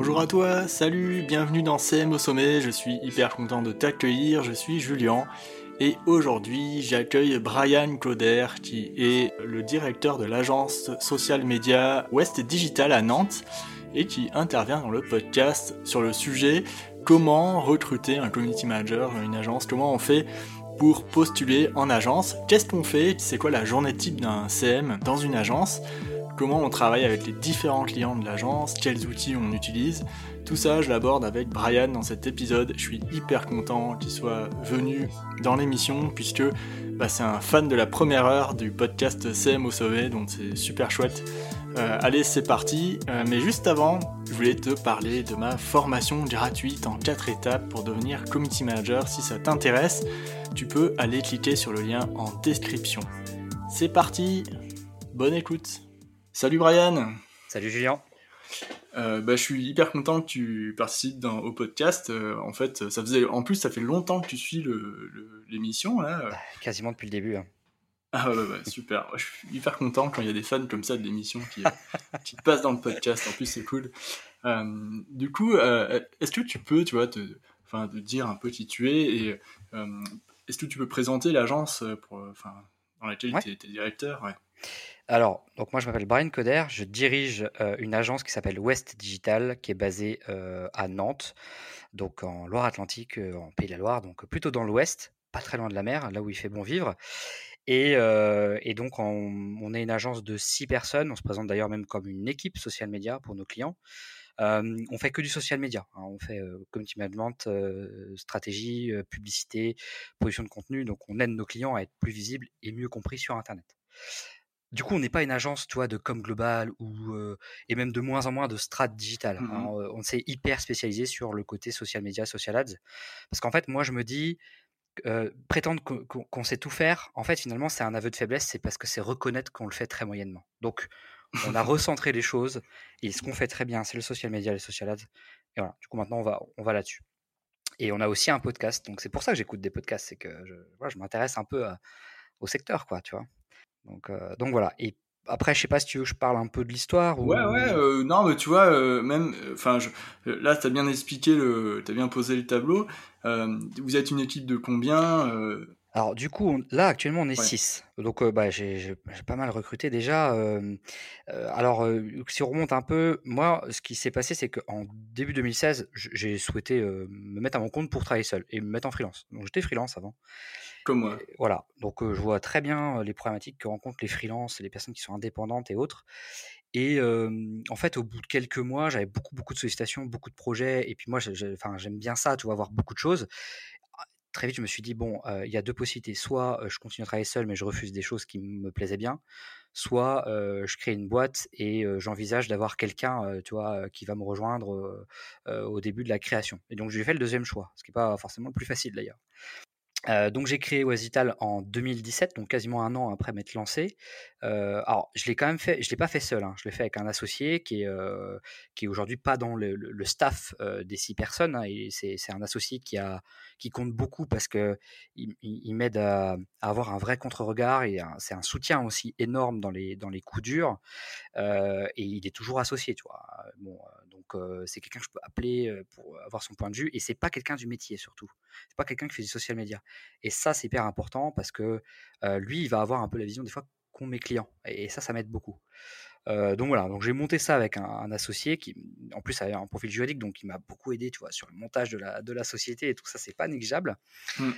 Bonjour à toi, salut, bienvenue dans CM au sommet, je suis hyper content de t'accueillir, je suis Julien et aujourd'hui j'accueille Brian Cloder qui est le directeur de l'agence social média West Digital à Nantes et qui intervient dans le podcast sur le sujet comment recruter un community manager, une agence, comment on fait pour postuler en agence, qu'est-ce qu'on fait, c'est quoi la journée type d'un CM dans une agence, comment on travaille avec les différents clients de l'agence, quels outils on utilise. Tout ça, je l'aborde avec Brian dans cet épisode. Je suis hyper content qu'il soit venu dans l'émission puisque bah, c'est un fan de la première heure du podcast CM au sauvé, donc c'est super chouette. Euh, allez, c'est parti. Euh, mais juste avant, je voulais te parler de ma formation gratuite en 4 étapes pour devenir community manager. Si ça t'intéresse, tu peux aller cliquer sur le lien en description. C'est parti, bonne écoute. Salut Brian. Salut Julien. Euh, bah, je suis hyper content que tu participes dans, au podcast. Euh, en fait, ça faisait, en plus, ça fait longtemps que tu suis l'émission là. Bah, quasiment depuis le début. Hein. Ah ouais, ouais, super. Je suis hyper content quand il y a des fans comme ça de l'émission qui, qui passent dans le podcast. En plus, c'est cool. Euh, du coup, est-ce que tu peux, tu vois, te, enfin, te dire un peu qui tu es et est-ce que tu peux présenter l'agence pour, enfin, dans laquelle tu es, directeur ouais? Alors, donc moi je m'appelle Brian Coder, je dirige euh, une agence qui s'appelle West Digital, qui est basée euh, à Nantes, donc en Loire-Atlantique, euh, en Pays de la Loire, donc plutôt dans l'ouest, pas très loin de la mer, là où il fait bon vivre. Et, donc on, est une agence de six personnes, on se présente d'ailleurs même comme une équipe social media pour nos clients. on fait que du social media, hein. on fait community management, stratégie, publicité, production de contenu, donc on aide nos clients à être plus visibles et mieux compris sur Internet. Du coup, on n'est pas une agence, toi, de com global ou et même de moins en moins de strat digital. Hein. Mmh on s'est hyper spécialisé sur le côté social media, social ads, parce qu'en fait, moi, je me dis prétendre qu'on sait tout faire, en fait, finalement, c'est un aveu de faiblesse, c'est parce que c'est reconnaître qu'on le fait très moyennement. Donc, on a recentré les choses et ce qu'on fait très bien, c'est le social media, les social ads. Et voilà. Du coup, maintenant, on va, on va là-dessus. Et on a aussi un podcast, donc c'est pour ça que j'écoute des podcasts, c'est que je, je m'intéresse un peu au secteur, quoi, tu vois? Donc, euh, donc voilà. Et après, je sais pas si tu veux que je parle un peu de l'histoire. Ouais, ouais, euh, non, mais tu vois, euh, même, enfin, là, tu as bien expliqué, le, tu as bien posé le tableau. vous êtes une équipe de combien alors du coup, là actuellement on est 6. Donc bah, j'ai pas mal recruté déjà. alors si on remonte un peu, moi ce qui s'est passé c'est qu'en début 2016, j'ai souhaité me mettre à mon compte pour travailler seul et me mettre en freelance. Donc j'étais freelance avant. Comme moi. voilà, donc je vois très bien les problématiques que rencontrent les freelances, les personnes qui sont indépendantes et autres. Et en fait, au bout de quelques mois, j'avais beaucoup, beaucoup de sollicitations, beaucoup de projets. Et puis moi, j'aime bien ça, tu vois, voir beaucoup de choses très vite, je me suis dit, bon, il y a deux possibilités. Soit je continue à travailler seul, mais je refuse des choses qui me plaisaient bien. Soit je crée une boîte et j'envisage d'avoir quelqu'un, tu vois, qui va me rejoindre au début de la création. Et donc, j'ai fait le deuxième choix, ce qui n'est pas forcément le plus facile d'ailleurs donc j'ai créé Oisital en 2017, donc quasiment un an après m'être lancé. alors je l'ai quand même fait, je l'ai pas fait seul, hein, je l'ai fait avec un associé qui est est aujourd'hui pas dans le, staff des six personnes. Hein, c'est, un associé qui a qui compte beaucoup parce que il, m'aide à, avoir un vrai contre-regard et c'est un soutien aussi énorme dans les dans les coups durs. et il est toujours associé, tu vois. Bon, c'est quelqu'un que je peux appeler pour avoir son point de vue et c'est pas quelqu'un du métier surtout. C'est pas quelqu'un qui fait du social media. Et ça c'est hyper important parce que lui il va avoir un peu la vision des fois qu'ont mes clients et, ça ça m'aide beaucoup. donc voilà, donc j'ai monté ça avec un, associé qui, en plus, avait un profil juridique, donc il m'a beaucoup aidé, tu vois, sur le montage de la, de la société et tout ça, c'est pas négligeable. Mmh.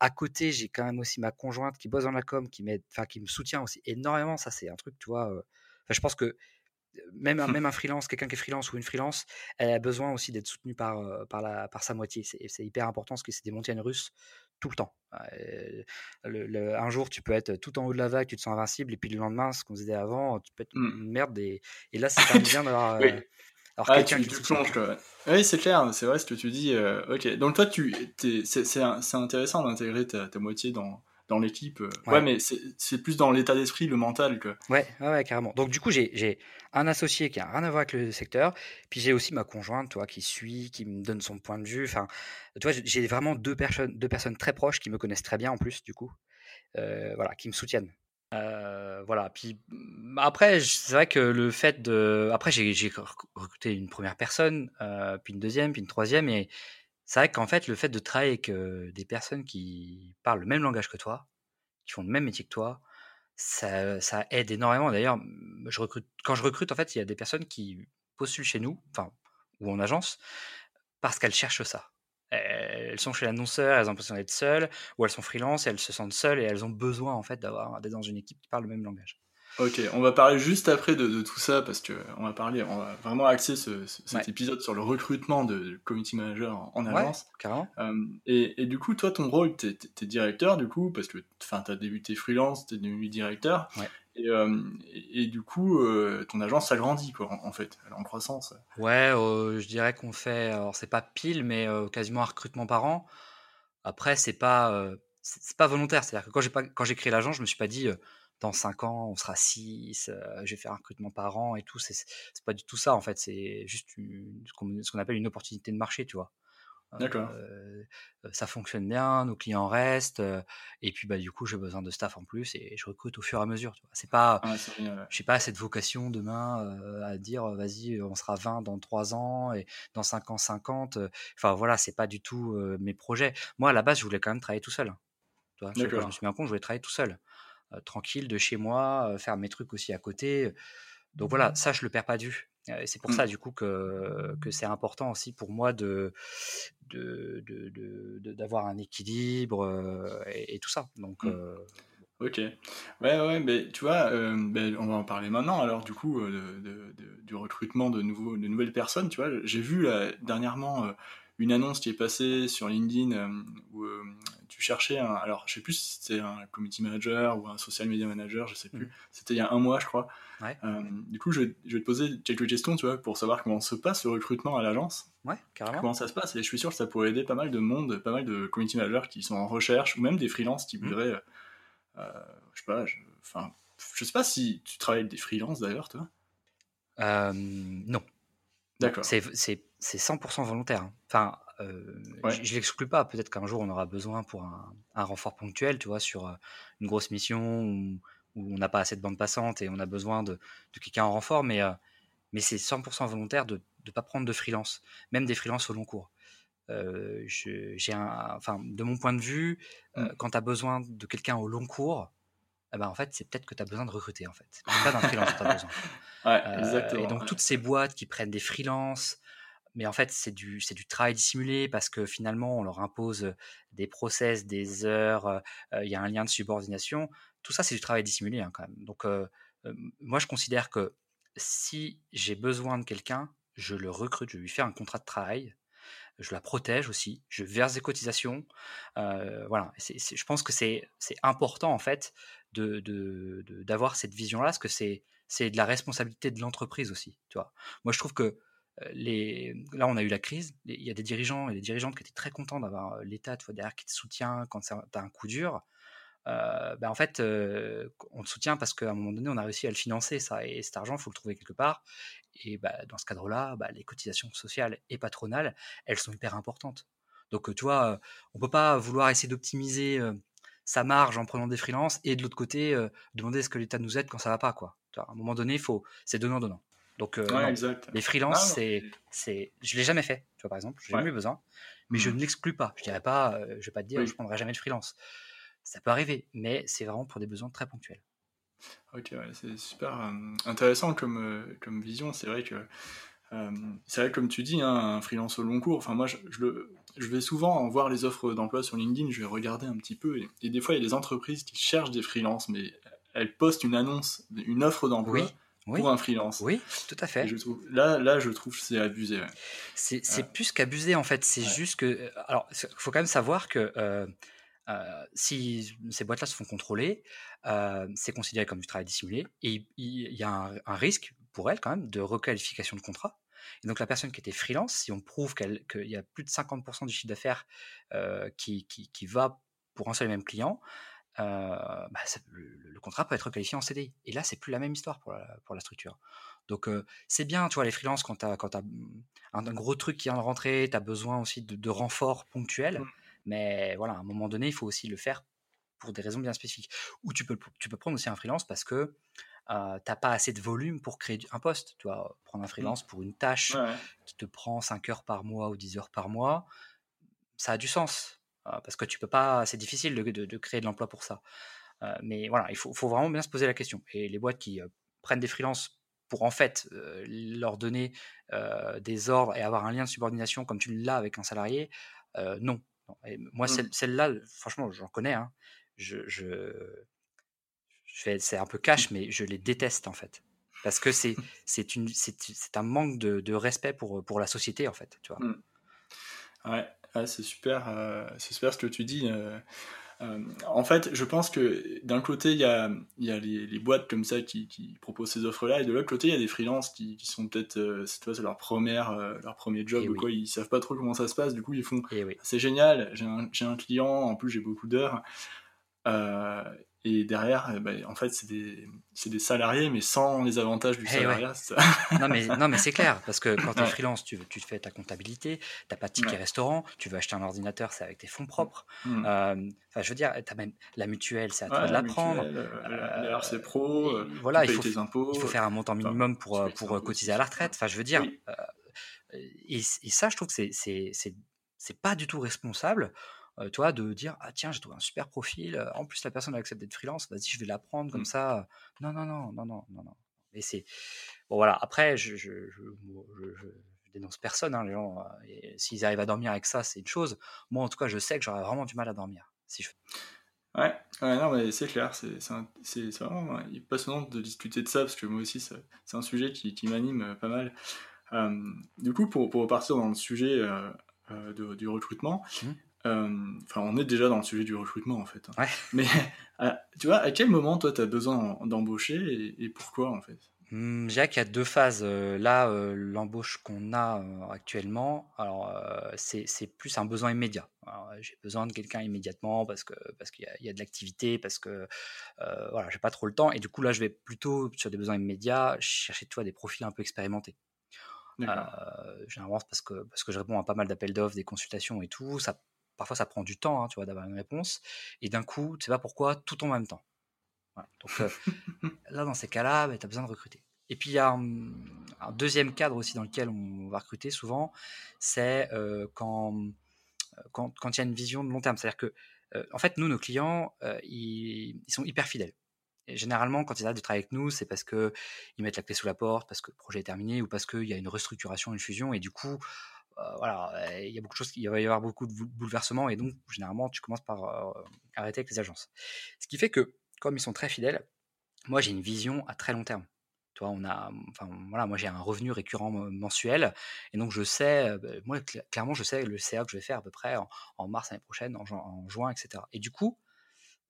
à côté, j'ai quand même aussi ma conjointe qui bosse dans la com, qui m'aide, enfin, qui me soutient aussi énormément. Ça, c'est un truc, tu vois. je pense que même, un, même un freelance, quelqu'un qui est freelance ou une freelance, elle a besoin aussi d'être soutenue par, euh, par, la, par sa moitié. C'est hyper important parce que c'est des montagnes russes tout le temps. Le, un jour, tu peux être tout en haut de la vague, tu te sens invincible, et puis le lendemain, ce qu'on disait avant, tu peux être mmh. une merde. Et, et là, c'est bien d'avoir. oui. Euh, ah, tu, tu plonges, Oui, c'est clair, c'est vrai ce que tu dis. Euh, ok, donc toi, tu, c'est intéressant d'intégrer ta, ta, moitié dans, dans l'équipe. Euh. Ouais. mais c'est plus dans l'état d'esprit, le mental. Que... Ouais, ouais, carrément. Donc, du coup, j'ai un associé qui a rien à voir avec le secteur. Puis, j'ai aussi ma conjointe, toi, qui suit, qui me donne son point de vue. Enfin, tu vois, j'ai vraiment deux personnes, deux personnes très proches qui me connaissent très bien en plus, du coup. Euh, voilà, qui me soutiennent. voilà. Puis mmh, après, c'est vrai que le fait de. Après, j'ai recruté une première personne, puis une deuxième, puis une troisième, et c'est vrai qu'en fait, le fait de travailler avec des personnes qui parlent le même langage que toi, qui font le même métier que toi, ça, aide énormément. D'ailleurs, quand je recrute, en fait, il y a des personnes qui postulent chez nous, ou en agence, parce qu'elles cherchent ça. Elles sont chez l'annonceur, elles ont l'impression d'être seules, ou elles sont freelance, elles se sentent seules et elles ont besoin en fait d'avoir d'être dans une équipe qui parle le même langage. Ok, on va parler juste après de, tout ça parce que on va parler, on va vraiment axer cet épisode sur le recrutement de community manager en, agence. carrément. Euh, et, du coup, toi, ton rôle, tu es, directeur du coup parce que tu as débuté freelance, tu es devenu directeur. Euh, et, du coup, euh, ton agence s'agrandit quoi, en, fait, elle est en croissance. Ouais, je dirais qu'on fait, alors c'est pas pile, mais quasiment un recrutement par an. Après, c'est pas, c'est pas volontaire. C'est-à-dire que quand j'ai pas, quand j'ai créé l'agence, je me suis pas dit dans 5 ans, on sera 6, euh, je vais faire un recrutement par an et tout. C'est pas du tout ça, en fait. C'est juste ce qu'on appelle une opportunité de marché, tu vois. D'accord. Euh, ça fonctionne bien, nos clients restent, et puis bah du coup j'ai besoin de staff en plus et je recrute au fur et à mesure. Tu vois. C'est pas, ah, j'ai pas cette vocation demain à dire vas-y on sera 20 dans 3 ans et dans 5 ans 50. Enfin voilà, c'est pas du tout mes projets. Moi à la base je voulais quand même travailler tout seul. Tu vois, je me suis mis en compte, je voulais travailler tout seul. Euh, tranquille de chez moi, euh, faire mes trucs aussi à côté. Donc voilà, ça, je le perds pas du vue. Et c'est pour mmh. ça, du coup, que, que c'est important aussi pour moi de, d'avoir de, de, un équilibre euh, et, tout ça. Donc, mmh. Ok. Ouais, ouais, mais tu vois, ben, on va en parler maintenant. Alors, du coup, du recrutement de, nouveaux, de nouvelles personnes, tu vois, j'ai vu dernièrement une annonce qui est passée sur LinkedIn euh, où euh, tu cherchais un, alors je sais plus si c'était un community manager ou un social media manager, je sais plus. Mm. C'était il y a un mois, je crois. Euh, du coup, je vais, je vais, te poser quelques questions, tu vois, pour savoir comment se passe le recrutement à l'agence. Ouais, carrément. Comment ça se passe? Et je suis sûr que ça pourrait aider pas mal de monde, pas mal de community managers qui sont en recherche ou même des freelances qui mm. voudraient, je sais pas, enfin, je, sais pas si tu travailles avec des freelances d'ailleurs, toi. non. D'accord. C'est 100% volontaire. Hein. Enfin, euh, je ne l'exclus pas. Peut-être qu'un jour, on aura besoin pour un, renfort ponctuel, tu vois, sur euh, une grosse mission où, on n'a pas assez de bande passante et on a besoin de, quelqu'un en renfort. Mais, euh, mais c'est 100% volontaire de ne pas prendre de freelance, même des freelances au long cours. j'ai un, enfin, de mon point de vue, mmh. quand tu as besoin de quelqu'un au long cours, eh ben, en fait, c'est peut-être que tu as besoin de recruter, en fait. Pas d'un freelance tu as besoin. Ouais, et donc, toutes ces boîtes qui prennent des freelances, mais en fait, c'est du, c'est du travail dissimulé parce que finalement, on leur impose des process, des heures, il y a un lien de subordination. Tout ça, c'est du travail dissimulé hein, quand même. Donc, moi, je considère que si j'ai besoin de quelqu'un, je le recrute, je lui fais un contrat de travail, je la protège aussi, je verse des cotisations. voilà, je pense que c'est, c'est important en fait de, de, d'avoir cette vision-là, parce que c'est, de la responsabilité de l'entreprise aussi. Tu vois. Moi, je trouve que les... là, on a eu la crise. Il y a des dirigeants et des dirigeantes qui étaient très contents d'avoir l'État derrière qui te soutient quand tu as un coup dur. Euh, ben en fait, on te soutient parce qu'à un moment donné, on a réussi à le financer, ça. Et cet argent, il faut le trouver quelque part. Et ben, dans ce cadre-là, ben, les cotisations sociales et patronales, elles sont hyper importantes. Donc, tu vois, on peut pas vouloir essayer d'optimiser sa marge en prenant des freelances et de l'autre côté, demander ce que l'État nous aide quand ça va pas. Quoi. à un moment donné, faut, c'est donnant-donnant. Donc, euh, les freelances, c'est, c'est, je l'ai jamais fait, tu vois, par exemple, j'ai jamais eu besoin, mais je mmh. ne l'exclus pas. Je dirais pas, euh, je vais pas te dire, je prendrai jamais de freelance. Ça peut arriver, mais c'est vraiment pour des besoins très ponctuels. Ok, c'est super euh, intéressant comme, comme vision. C'est vrai que, c'est vrai comme tu dis, hein, un freelance au long cours. Enfin, moi, je, le, je, vais souvent voir les offres d'emploi sur LinkedIn, je vais regarder un petit peu, et, des fois, il y a des entreprises qui cherchent des freelances, mais elles postent une annonce, une offre d'emploi pour un freelance. Oui, tout à fait. Je trouve, là, là, je trouve que c'est abusé. C'est plus qu'abusé, en fait. C'est juste que. Euh, alors, il faut quand même savoir que euh, euh, si ces boîtes-là se font contrôler, c'est considéré comme du travail dissimulé. Et il y, a un, risque pour elles, quand même, de requalification de contrat. Et donc, la personne qui était freelance, si on prouve qu'il y a plus de 50% du chiffre d'affaires qui, qui, qui, va pour un seul et même client, bah, le, contrat peut être qualifié en CDI. Et là, c'est plus la même histoire pour la, pour la structure. Donc, c'est bien, tu vois, les freelances, quand tu as, quand as un, gros truc qui vient de rentrer, tu as besoin aussi de, de renforts ponctuels. Mmh. Mais voilà, à un moment donné, il faut aussi le faire pour des raisons bien spécifiques. Ou tu peux, tu peux prendre aussi un freelance parce que euh, t'as pas assez de volume pour créer un poste. Tu vois, prendre un mmh. freelance pour une tâche qui te prend 5 heures par mois ou 10 heures par mois, ça a du sens. Euh, parce que tu peux pas, c'est difficile de, créer de l'emploi pour ça. Euh, mais voilà, il faut, vraiment bien se poser la question. Et les boîtes qui prennent des freelances pour en fait leur donner des ordres et avoir un lien de subordination comme tu l'as avec un salarié, non. moi, mmh. celle-là, franchement, j'en connais. Hein. je, c'est un peu cash, mais je les déteste en fait. Parce que c'est un manque de, respect pour, pour la société en fait. Tu vois. Mmh. Ouais, c'est super, euh, c'est super ce que tu dis. Euh, euh, en fait, je pense que d'un côté, il y a, y a les, boîtes comme ça qui, proposent ces offres-là, et de l'autre côté, il y a des freelances qui, sont peut-être, c'est leur, première, leur premier job, ou quoi, ils savent pas trop comment ça se passe, du coup, ils font, c'est génial, j'ai un, un, client, en plus j'ai beaucoup d'heures, et derrière, eh ben, en fait, c'est des, des, salariés, mais sans les avantages du eh salariat. non, mais, non, mais c'est clair, parce que quand tu es freelance, tu, tu fais ta comptabilité, tu pas de ticket restaurant, tu veux acheter un ordinateur, c'est avec tes fonds propres. Mm. Euh, enfin, je veux dire, as même la mutuelle, c'est à toi de la prendre. Euh, c'est pro, euh, voilà, il faut, tes impôts. Il faut faire un montant minimum pour, pour cotiser à la retraite. Enfin, je veux dire, et, et, ça, je trouve que c'est pas du tout responsable euh, toi, de dire ah tiens, j'ai trouvé un super profil. En plus, la personne a accepté d'être freelance. Vas-y, je vais l'apprendre comme mmh. ça. Non, non, non, non, non, non, non. Et c'est bon, voilà. Après, je, je, je, dénonce personne. Hein, les gens, euh, s'ils arrivent à dormir avec ça, c'est une chose. Moi, en tout cas, je sais que j'aurais vraiment du mal à dormir si je. Ouais, ouais, non, mais c'est clair, c'est, c'est, vraiment passionnant de discuter de ça, parce que moi aussi, c'est un sujet qui, qui m'anime euh, pas mal. du coup, pour, pour repartir dans le sujet du recrutement, mmh. Euh, enfin, on est déjà dans le sujet du recrutement en fait. Mais tu vois, à quel moment toi tu as besoin d'embaucher et, pourquoi en fait? Mmh, Jacques, il y a deux phases. Euh, là, euh, l'embauche qu'on a actuellement, alors c'est plus un besoin immédiat. J'ai besoin de quelqu'un immédiatement parce que parce qu'il y, a de l'activité, parce que voilà, j'ai pas trop le temps. Et du coup là, je vais plutôt sur des besoins immédiats chercher toi des profils un peu expérimentés. généralement parce que parce que je réponds à pas mal d'appels d'offres, des consultations et tout. Ça parfois ça prend du temps, hein, tu vois, d'avoir une réponse. Et d'un coup, tu sais pas pourquoi, tout en même temps. Donc euh, là, dans ces cas-là, bah, tu as besoin de recruter. Et puis il y a un, deuxième cadre aussi dans lequel on va recruter souvent, c'est euh, quand, quand, quand il y a une vision de long terme. C'est-à-dire que, euh, en fait, nous, nos clients, ils, ils, sont hyper fidèles. Et généralement, quand ils arrêtent de travailler avec nous, c'est parce qu'ils mettent la clé sous la porte, parce que le projet est terminé, ou parce qu'il y a une restructuration, une fusion, et du coup, voilà, il y a beaucoup de choses, il va y avoir beaucoup de bouleversements et donc généralement tu commences par euh, arrêter avec les agences. Ce qui fait que comme ils sont très fidèles, moi j'ai une vision à très long terme. Tu vois, on a, enfin voilà, moi j'ai un revenu récurrent mensuel et donc je sais, euh, bah, moi clairement je sais le CA que je vais faire à peu près en, mars l'année prochaine, en juin, etc. Et du coup,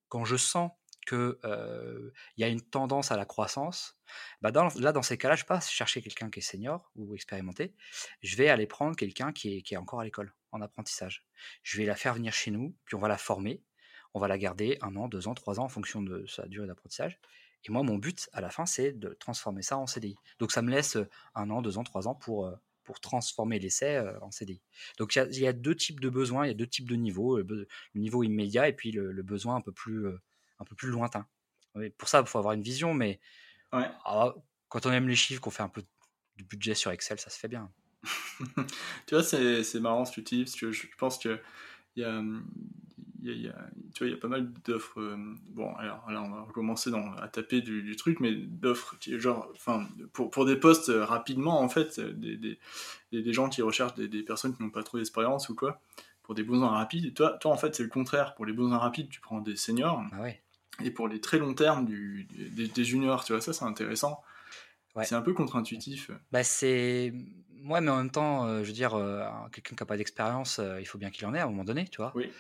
quand je sens qu'il y a une tendance à la croissance, bah là, dans ces cas-là, je ne vais pas chercher quelqu'un qui est senior ou expérimenté. Je vais aller prendre quelqu'un qui est, qui est encore à l'école, en apprentissage. Je vais la faire venir chez nous, puis on va la former. On va la garder un an, deux ans, trois ans en fonction de sa durée d'apprentissage. Et moi, mon but à la fin, c'est de transformer ça en CDI. Donc ça me laisse un an, deux ans, trois ans pour, pour transformer l'essai en CDI. Donc il y, a deux types de besoins, il y a deux types de niveaux, le, niveau immédiat et puis le besoin un peu plus un peu plus lointain. pour ça, il faut avoir une vision, mais ah, quand on aime les chiffres, qu'on fait un peu de budget sur Excel, ça se fait bien. tu vois, c'est marrant ce que tu dis, parce que je pense que il y a, y, a, tu vois, y a pas mal d'offres. Euh, bon, alors là, on va recommencer dans, à taper du, truc, mais d'offres, genre, enfin, pour, pour des postes euh, rapidement, en fait, euh, des, des, des gens qui recherchent des, des personnes qui n'ont pas trop d'expérience ou quoi, pour des besoins rapides. Et toi, toi, en fait, c'est le contraire. Pour les besoins rapides, tu prends des seniors. Ah ouais et pour les très longs termes du, des, juniors, tu vois, ça c'est intéressant. C'est un peu contre-intuitif. Bah c'est moi, mais en même temps, euh, je veux dire, euh, quelqu'un qui n'a pas d'expérience, euh, il faut bien qu'il en ait à un moment donné, tu vois. Oui,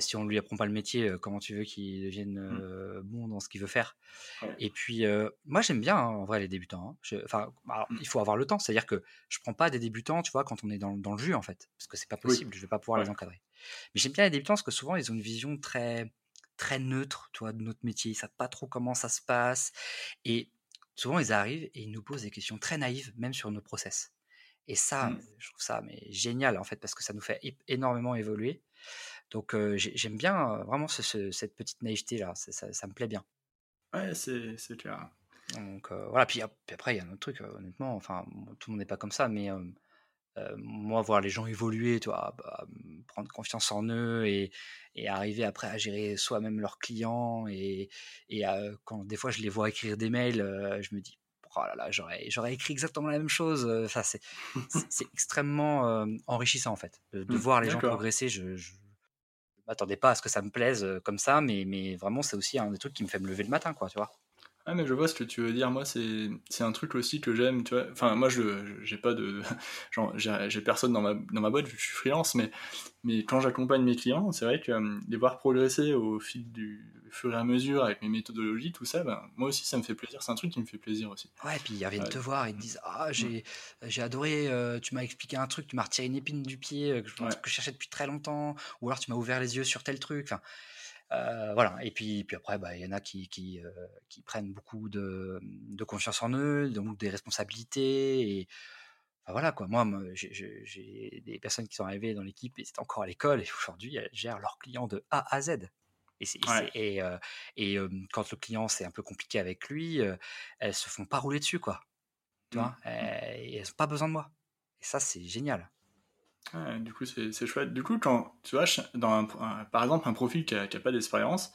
si on ne lui apprend pas le métier, comment tu veux qu'il devienne mm. bon dans ce qu'il veut faire Et puis, moi, j'aime bien, hein, en vrai, les débutants. Hein. Enfin, mm. il faut avoir le temps. C'est-à-dire que je prends pas des débutants, tu vois, quand on est dans, dans le jus, en fait, parce que c'est pas possible. Je vais pas pouvoir les encadrer. Mais j'aime bien les débutants parce que souvent, ils ont une vision très très neutre, toi, de notre métier. Ils savent pas trop comment ça se passe. Et souvent, ils arrivent et ils nous posent des questions très naïves, même sur nos process. Et ça, mmh. je trouve ça mais génial, en fait, parce que ça nous fait énormément évoluer. Donc j'aime bien vraiment cette petite naïveté-là, ça, me plaît bien. Ouais, c'est clair. Donc voilà, puis, après, il y a un autre truc, honnêtement, enfin, tout le monde n'est pas comme ça, mais moi, voir les gens évoluer, toi, bah, prendre confiance en eux et, arriver après à gérer soi-même leurs clients, et, quand des fois je les vois écrire des mails, je me dis, oh là là, j'aurais écrit exactement la même chose. Enfin, c'est extrêmement enrichissant en fait, de, mmh, voir les gens progresser. Je, m'attendais pas à ce que ça me plaise euh, comme ça, mais, mais vraiment, c'est aussi un des trucs qui me fait me lever le matin, quoi, tu vois? Ah mais je vois ce que tu veux dire. Moi, c'est un truc aussi que j'aime, tu vois. Enfin, moi, je j'ai pas de... Genre, j'ai personne dans ma, dans ma boîte, je suis freelance, mais, mais quand j'accompagne mes clients, c'est vrai que euh, les voir progresser au fil du fur et à mesure avec mes méthodologies, tout ça, ben, moi aussi, ça me fait plaisir. C'est un truc qui me fait plaisir aussi. Ouais, et puis ils reviennent te voir, ils te disent Ah, j'ai j'ai adoré, euh, tu m'as expliqué un truc, tu m'as retiré une épine du pied euh, que, que je cherchais depuis très longtemps, ou alors tu m'as ouvert les yeux sur tel truc. Enfin, euh, voilà. Et puis, puis après, bah, il y en a qui, qui, euh, qui prennent beaucoup de, de, confiance en eux, donc des responsabilités. Et voilà quoi. Moi, j'ai des personnes qui sont arrivées dans l'équipe et c'est encore à l'école et aujourd'hui, elles gèrent leurs clients de A à Z. Et, et, euh, et quand le client c'est un peu compliqué avec lui, elles se font pas rouler dessus quoi. Tu mmh. vois, mmh. et elles n'ont pas besoin de moi. Et ça, c'est génial du coup, c'est chouette. Du coup, quand tu vois, dans par exemple, un profil qui n'a pas d'expérience,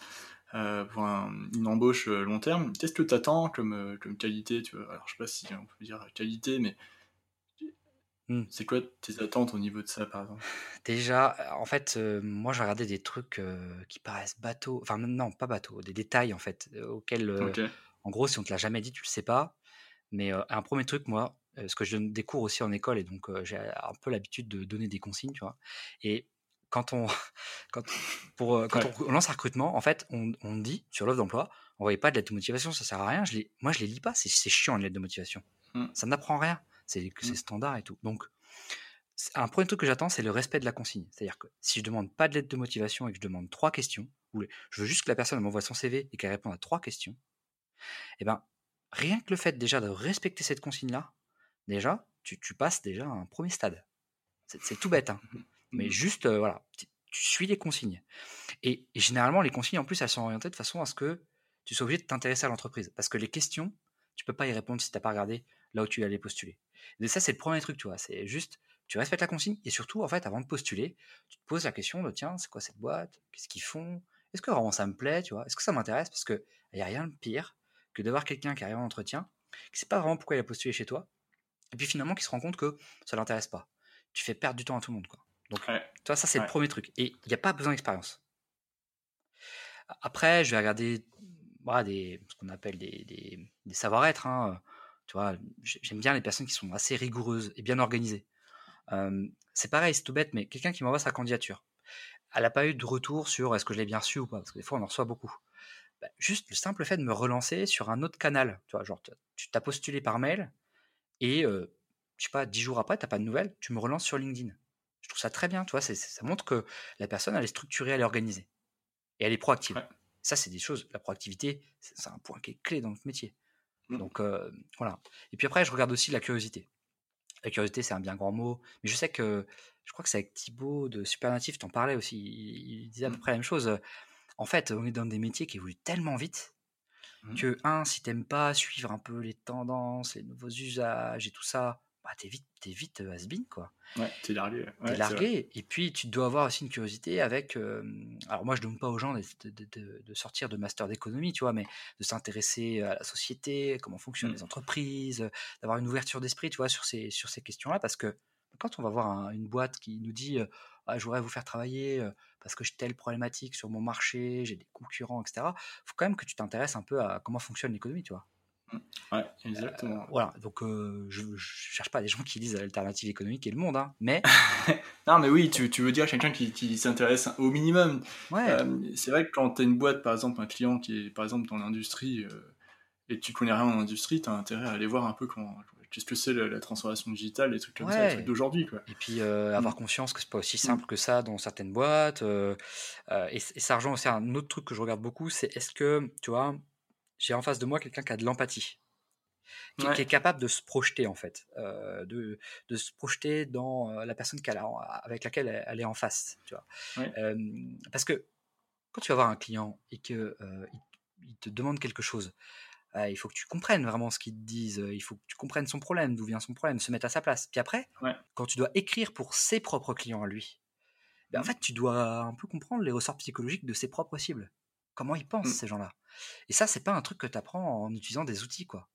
euh, pour une embauche euh, long terme, qu'est-ce que tu attends comme, euh, comme qualité tu vois? Alors, je sais pas si on peut dire qualité, mais mmh. c'est quoi tes attentes au niveau de ça, par exemple? Déjà, en fait, moi, j'ai regardé des trucs qui paraissent bateaux, enfin, non, pas bateaux, des détails, en fait, auxquels, en gros, si on te l'a jamais dit, tu le sais pas. Mais un premier truc, moi, parce que je donne des cours aussi en école et donc j'ai un peu l'habitude de donner des consignes, tu vois. Et quand on, quand, pour, quand on lance un recrutement, en fait, on, on dit sur l'offre d'emploi, on voyait pas de lettre de motivation, ça sert à rien. Je les, moi, je les lis pas, c'est chiant une lettre de motivation. Mmh. Ça n'apprend rien, c'est mmh. standard et tout. Donc, un premier truc que j'attends, c'est le respect de la consigne. C'est-à-dire que si je demande pas de lettre de motivation et que je demande trois questions, ou je veux juste que la personne m'envoie son CV et qu'elle réponde à trois questions, eh ben, rien que le fait déjà de respecter cette consigne-là, déjà, tu, passes déjà à un premier stade. C'est tout bête, hein. mais mmh. juste, euh, voilà, tu, suis les consignes. Et, généralement, les consignes, en plus, elles sont orientées de façon à ce que tu sois obligé de t'intéresser à l'entreprise. Parce que les questions, tu peux pas y répondre si tu n'as pas regardé là où tu allais postuler. Et ça, c'est le premier truc, tu vois. C'est juste, tu respectes la consigne et surtout, en fait, avant de postuler, tu te poses la question de tiens, c'est quoi cette boîte? Qu'est-ce qu'ils font? Est-ce que vraiment ça me plaît Tu vois? Est-ce que ça m'intéresse? Parce qu'il n'y a rien de pire que de voir quelqu'un qui arrive en entretien, qui ne sait pas vraiment pourquoi il a postulé chez toi, et puis finalement qui se rend compte que ça l'intéresse pas. Tu fais perdre du temps à tout le monde. Quoi. Donc, toi, ça, c'est le premier truc. Et il n'y a pas besoin d'expérience. Après, je vais regarder des, ce qu'on appelle des, des, des savoir-être. Hein. Tu vois, j'aime bien les personnes qui sont assez rigoureuses et bien organisées. c'est pareil, c'est tout bête, mais quelqu'un qui m'envoie sa candidature, elle n'a pas eu de retour sur est-ce que je l'ai bien su ou pas, parce que des fois on en reçoit beaucoup. Bah, juste le simple fait de me relancer sur un autre canal, tu vois, genre tu t'as postulé par mail, et je sais pas, dix jours après, tu n'as pas de nouvelles, tu me relances sur LinkedIn. Je trouve ça très bien, tu vois, ça montre que la personne, elle est structurée, elle est organisée. Et elle est proactive. Ça, c'est des choses, la proactivité, c'est un point qui est clé dans notre métier. Mmh. Donc voilà. Et puis après, je regarde aussi la curiosité. La curiosité, c'est un bien grand mot, mais je sais que, je crois que c'est avec Thibaut de Supernatif, t'en parlais aussi, il, disait à peu mmh. près la même chose. En fait, on est dans des métiers qui évoluent tellement vite Mmh. Que, un, si t'aimes pas suivre un peu les tendances, les nouveaux usages et tout ça, bah, t'es vite, es vite has-been, quoi. Ouais, t'es largué. t'es largué. Et puis, tu dois avoir aussi une curiosité avec. alors, moi, je donne pas aux gens de, de, sortir de master d'économie, tu vois, mais de s'intéresser à la société, comment fonctionnent mmh. les entreprises, d'avoir une ouverture d'esprit, tu vois, sur ces, sur ces questions-là, parce que quand on va voir une boîte qui nous dit ah, je voudrais vous faire travailler parce que j'ai telle problématique sur mon marché, j'ai des concurrents, etc. Il faut quand même que tu t'intéresses un peu à comment fonctionne l'économie, tu vois? Mmh. Ouais, exactement. voilà, donc je, ne cherche pas des gens qui lisent l'alternative économique et le monde, hein, mais. non, mais oui, tu, tu veux dire quelqu'un qui, qui s'intéresse au minimum. Ouais. c'est vrai que quand tu as une boîte, par exemple, un client qui est par exemple dans l'industrie et tu connais rien en industrie, tu as intérêt à aller voir un peu comment, qu'est-ce que c'est la, transformation digitale, les trucs comme ça, les trucs d'aujourd'hui. Et puis euh, avoir mm. conscience que c'est pas aussi simple mm. que ça dans certaines boîtes. Euh, euh, et, ça rejoint aussi un autre truc que je regarde beaucoup, c'est est-ce que, tu vois, j'ai en face de moi quelqu'un qui a de l'empathie. qui, est capable de se projeter en fait, euh, de, de, se projeter dans la personne qu'elle a, avec laquelle elle, est en face. Tu vois. parce que quand tu vas voir un client et que il, te demande quelque chose, il faut que tu comprennes vraiment ce qu'ils te disent, il faut que tu comprennes son problème, d'où vient son problème, se mettre à sa place. Puis après, quand tu dois écrire pour ses propres clients à lui, ben, en mmh. fait, tu dois un peu comprendre les ressorts psychologiques de ses propres cibles. Comment ils pensent, mmh. ces gens-là? Et ça, c'est pas un truc que tu apprends en utilisant des outils, quoi.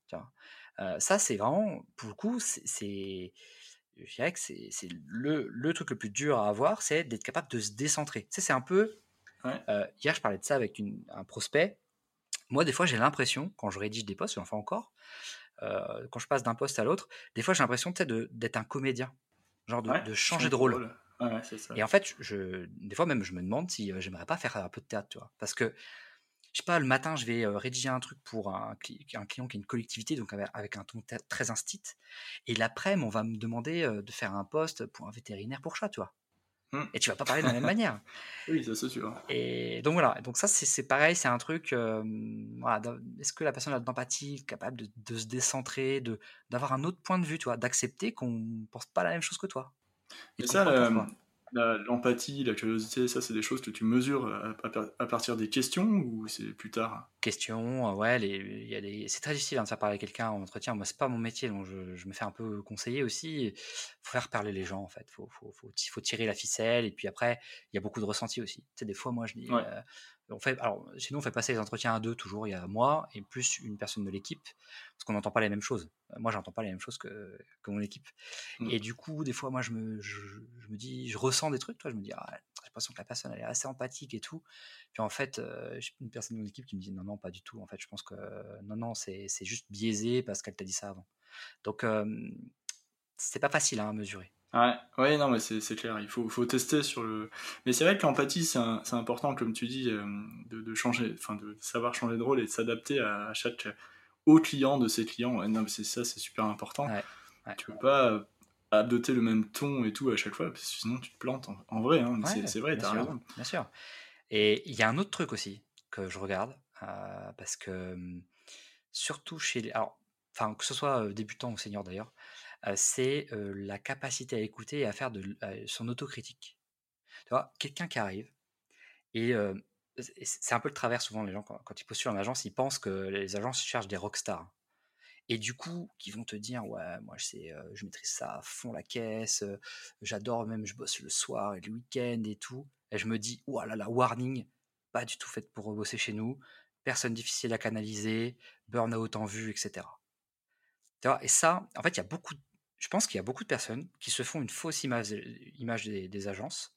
ça, c'est vraiment, pour le coup, c'est. Je dirais que c'est le, le, truc le plus dur à avoir, c'est d'être capable de se décentrer. Tu sais, c'est un peu. hier, je parlais de ça avec un prospect. Moi, des fois, j'ai l'impression, quand je rédige des posts, j'en fais encore, quand je passe d'un poste à l'autre, des fois, j'ai l'impression d'être un comédien. Genre de, changer de rôle. Et en fait, je, des fois même, je me demande si j'aimerais pas faire un peu de théâtre, tu vois. Parce que je sais pas, le matin, je vais rédiger un truc pour un, un, client qui est une collectivité, donc avec, un ton très instit. Et l'après-midi, on va me demander de faire un poste pour un vétérinaire pour chat, tu vois. Mmh. Et tu vas pas parler de la même manière. Oui, ça c'est sûr. Et donc voilà, donc ça c'est pareil, c'est un truc. voilà, Est-ce que la personne a de l'empathie, capable de, de, se décentrer, d'avoir un autre point de vue, tu vois, d'accepter qu'on pense pas la même chose que toi? Et, ça, l'empathie, la, curiosité, ça, c'est des choses que tu mesures à, partir des questions ou c'est plus tard? Questions, ouais, les, c'est très difficile hein, de faire parler quelqu'un en entretien. Moi, c'est pas mon métier, donc je, me fais un peu conseiller aussi. Il faut faire parler les gens, en fait. Il faut, faut, faut, tirer la ficelle, et puis après, il y a beaucoup de ressentis aussi. Tu sais, des fois, moi, je dis, euh, on fait, alors, chez nous, on fait passer les entretiens à deux toujours. Il y a moi et plus une personne de l'équipe, parce qu'on n'entend pas les mêmes choses. Moi, j'entends pas les mêmes choses que, que mon équipe. Mmh. Et du coup, des fois, moi, je me, je, me dis, je ressens des trucs. Toi, je me dis, ah, j'ai l'impression que la personne elle est assez empathique et tout. Puis en fait, euh, j'ai une personne de mon équipe qui me dit, non, non, pas du tout. En fait, je pense que non, non, c'est juste biaisé parce qu'elle t'a dit ça avant. Donc, c'est pas facile hein, à mesurer. Ouais, ouais, non, mais c'est clair, il faut, faut tester sur le. Mais c'est vrai que l'empathie, c'est important, comme tu dis, euh, de, de, changer, enfin, de savoir changer de rôle et de s'adapter à, chaque au client de ses clients. non, mais c'est ça, c'est super important. Ouais, Tu peux pas adopter le même ton et tout à chaque fois, parce que sinon tu te plantes en, vrai. Hein, c'est vrai, t'as raison. Bien sûr. Et il y a un autre truc aussi que je regarde, euh, parce que hum, surtout chez les. Alors, enfin, que ce soit euh, débutant ou senior d'ailleurs, c'est la capacité à écouter et à faire de son autocritique. Tu vois, quelqu'un qui arrive et c'est un peu le travers souvent les gens quand, ils postulent en agence, ils pensent que les agences cherchent des rockstars. Et du coup, qui vont te dire ouais, moi je sais, je maîtrise ça à fond la caisse, j'adore même, je bosse le soir et le week-end et tout. Et je me dis oh là là, warning, pas du tout faite pour bosser chez nous, personne difficile à canaliser, burn-out en vue, etc. Et ça, en fait, il y a beaucoup de je pense qu'il y a beaucoup de personnes qui se font une fausse image, image des, agences.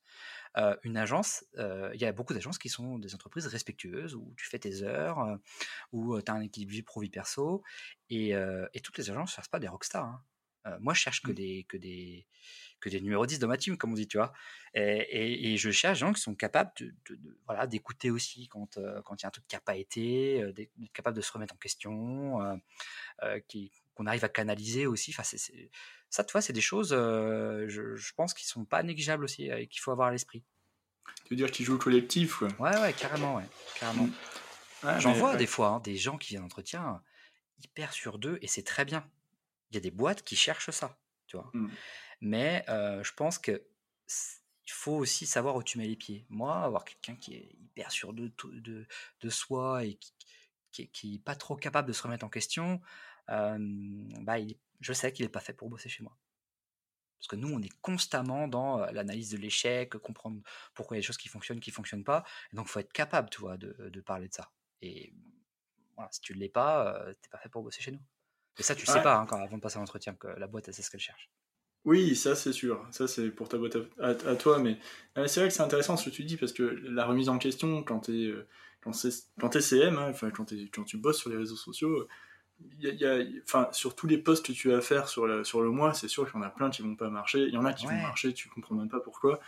Euh, une agence, euh, il y a beaucoup d'agences qui sont des entreprises respectueuses où tu fais tes heures, euh, où tu as un équilibre vie pro-vie perso, et, toutes les agences ne cherchent pas des rockstars. Hein. moi, je cherche que, mmh. des, que, des, que des numéros 10 dans ma team, comme on dit, tu vois. Et, je cherche des gens qui sont capables de, voilà, d'écouter aussi quand il y a un truc qui n'a pas été, d'être capable de se remettre en question, qui qu'on arrive à canaliser aussi. Enfin, ça, tu vois, c'est des choses, je, pense, qui sont pas négligeables aussi et qu'il faut avoir à l'esprit. Tu veux dire qu'ils jouent au collectif quoi? Ouais, ouais, carrément, ouais. carrément. Mmh. J'en vois des fois hein, des gens qui viennent d'entretien hyper sur deux et c'est très bien. Il y a des boîtes qui cherchent ça, tu vois. Mmh. Mais je pense que il faut aussi savoir où tu mets les pieds. Moi, avoir quelqu'un qui est hyper sûr de, de, de soi et qui, qui, qui, est pas trop capable de se remettre en question, bah, je sais qu'il n'est pas fait pour bosser chez moi. Parce que nous, on est constamment dans l'analyse de l'échec, comprendre pourquoi il y a des choses qui fonctionnent, qui ne fonctionnent pas. Et donc, il faut être capable, tu vois, de, parler de ça. Et voilà, si tu ne l'es pas, tu n'es pas fait pour bosser chez nous. Et ça, tu ne sais pas hein, quand, avant de passer à l'entretien que la boîte, elle sait ce qu'elle cherche. Oui, ça c'est sûr. Ça c'est pour ta boîte à, toi. Mais c'est vrai que c'est intéressant ce que tu dis parce que la remise en question, quand tu es, quand es CM, hein, enfin, quand, quand tu bosses sur les réseaux sociaux, y a, enfin, sur tous les posts que tu vas faire sur, le, sur le mois, c'est sûr qu'il y en a plein qui vont pas marcher. Il y en a qui vont marcher, tu comprends même pas pourquoi.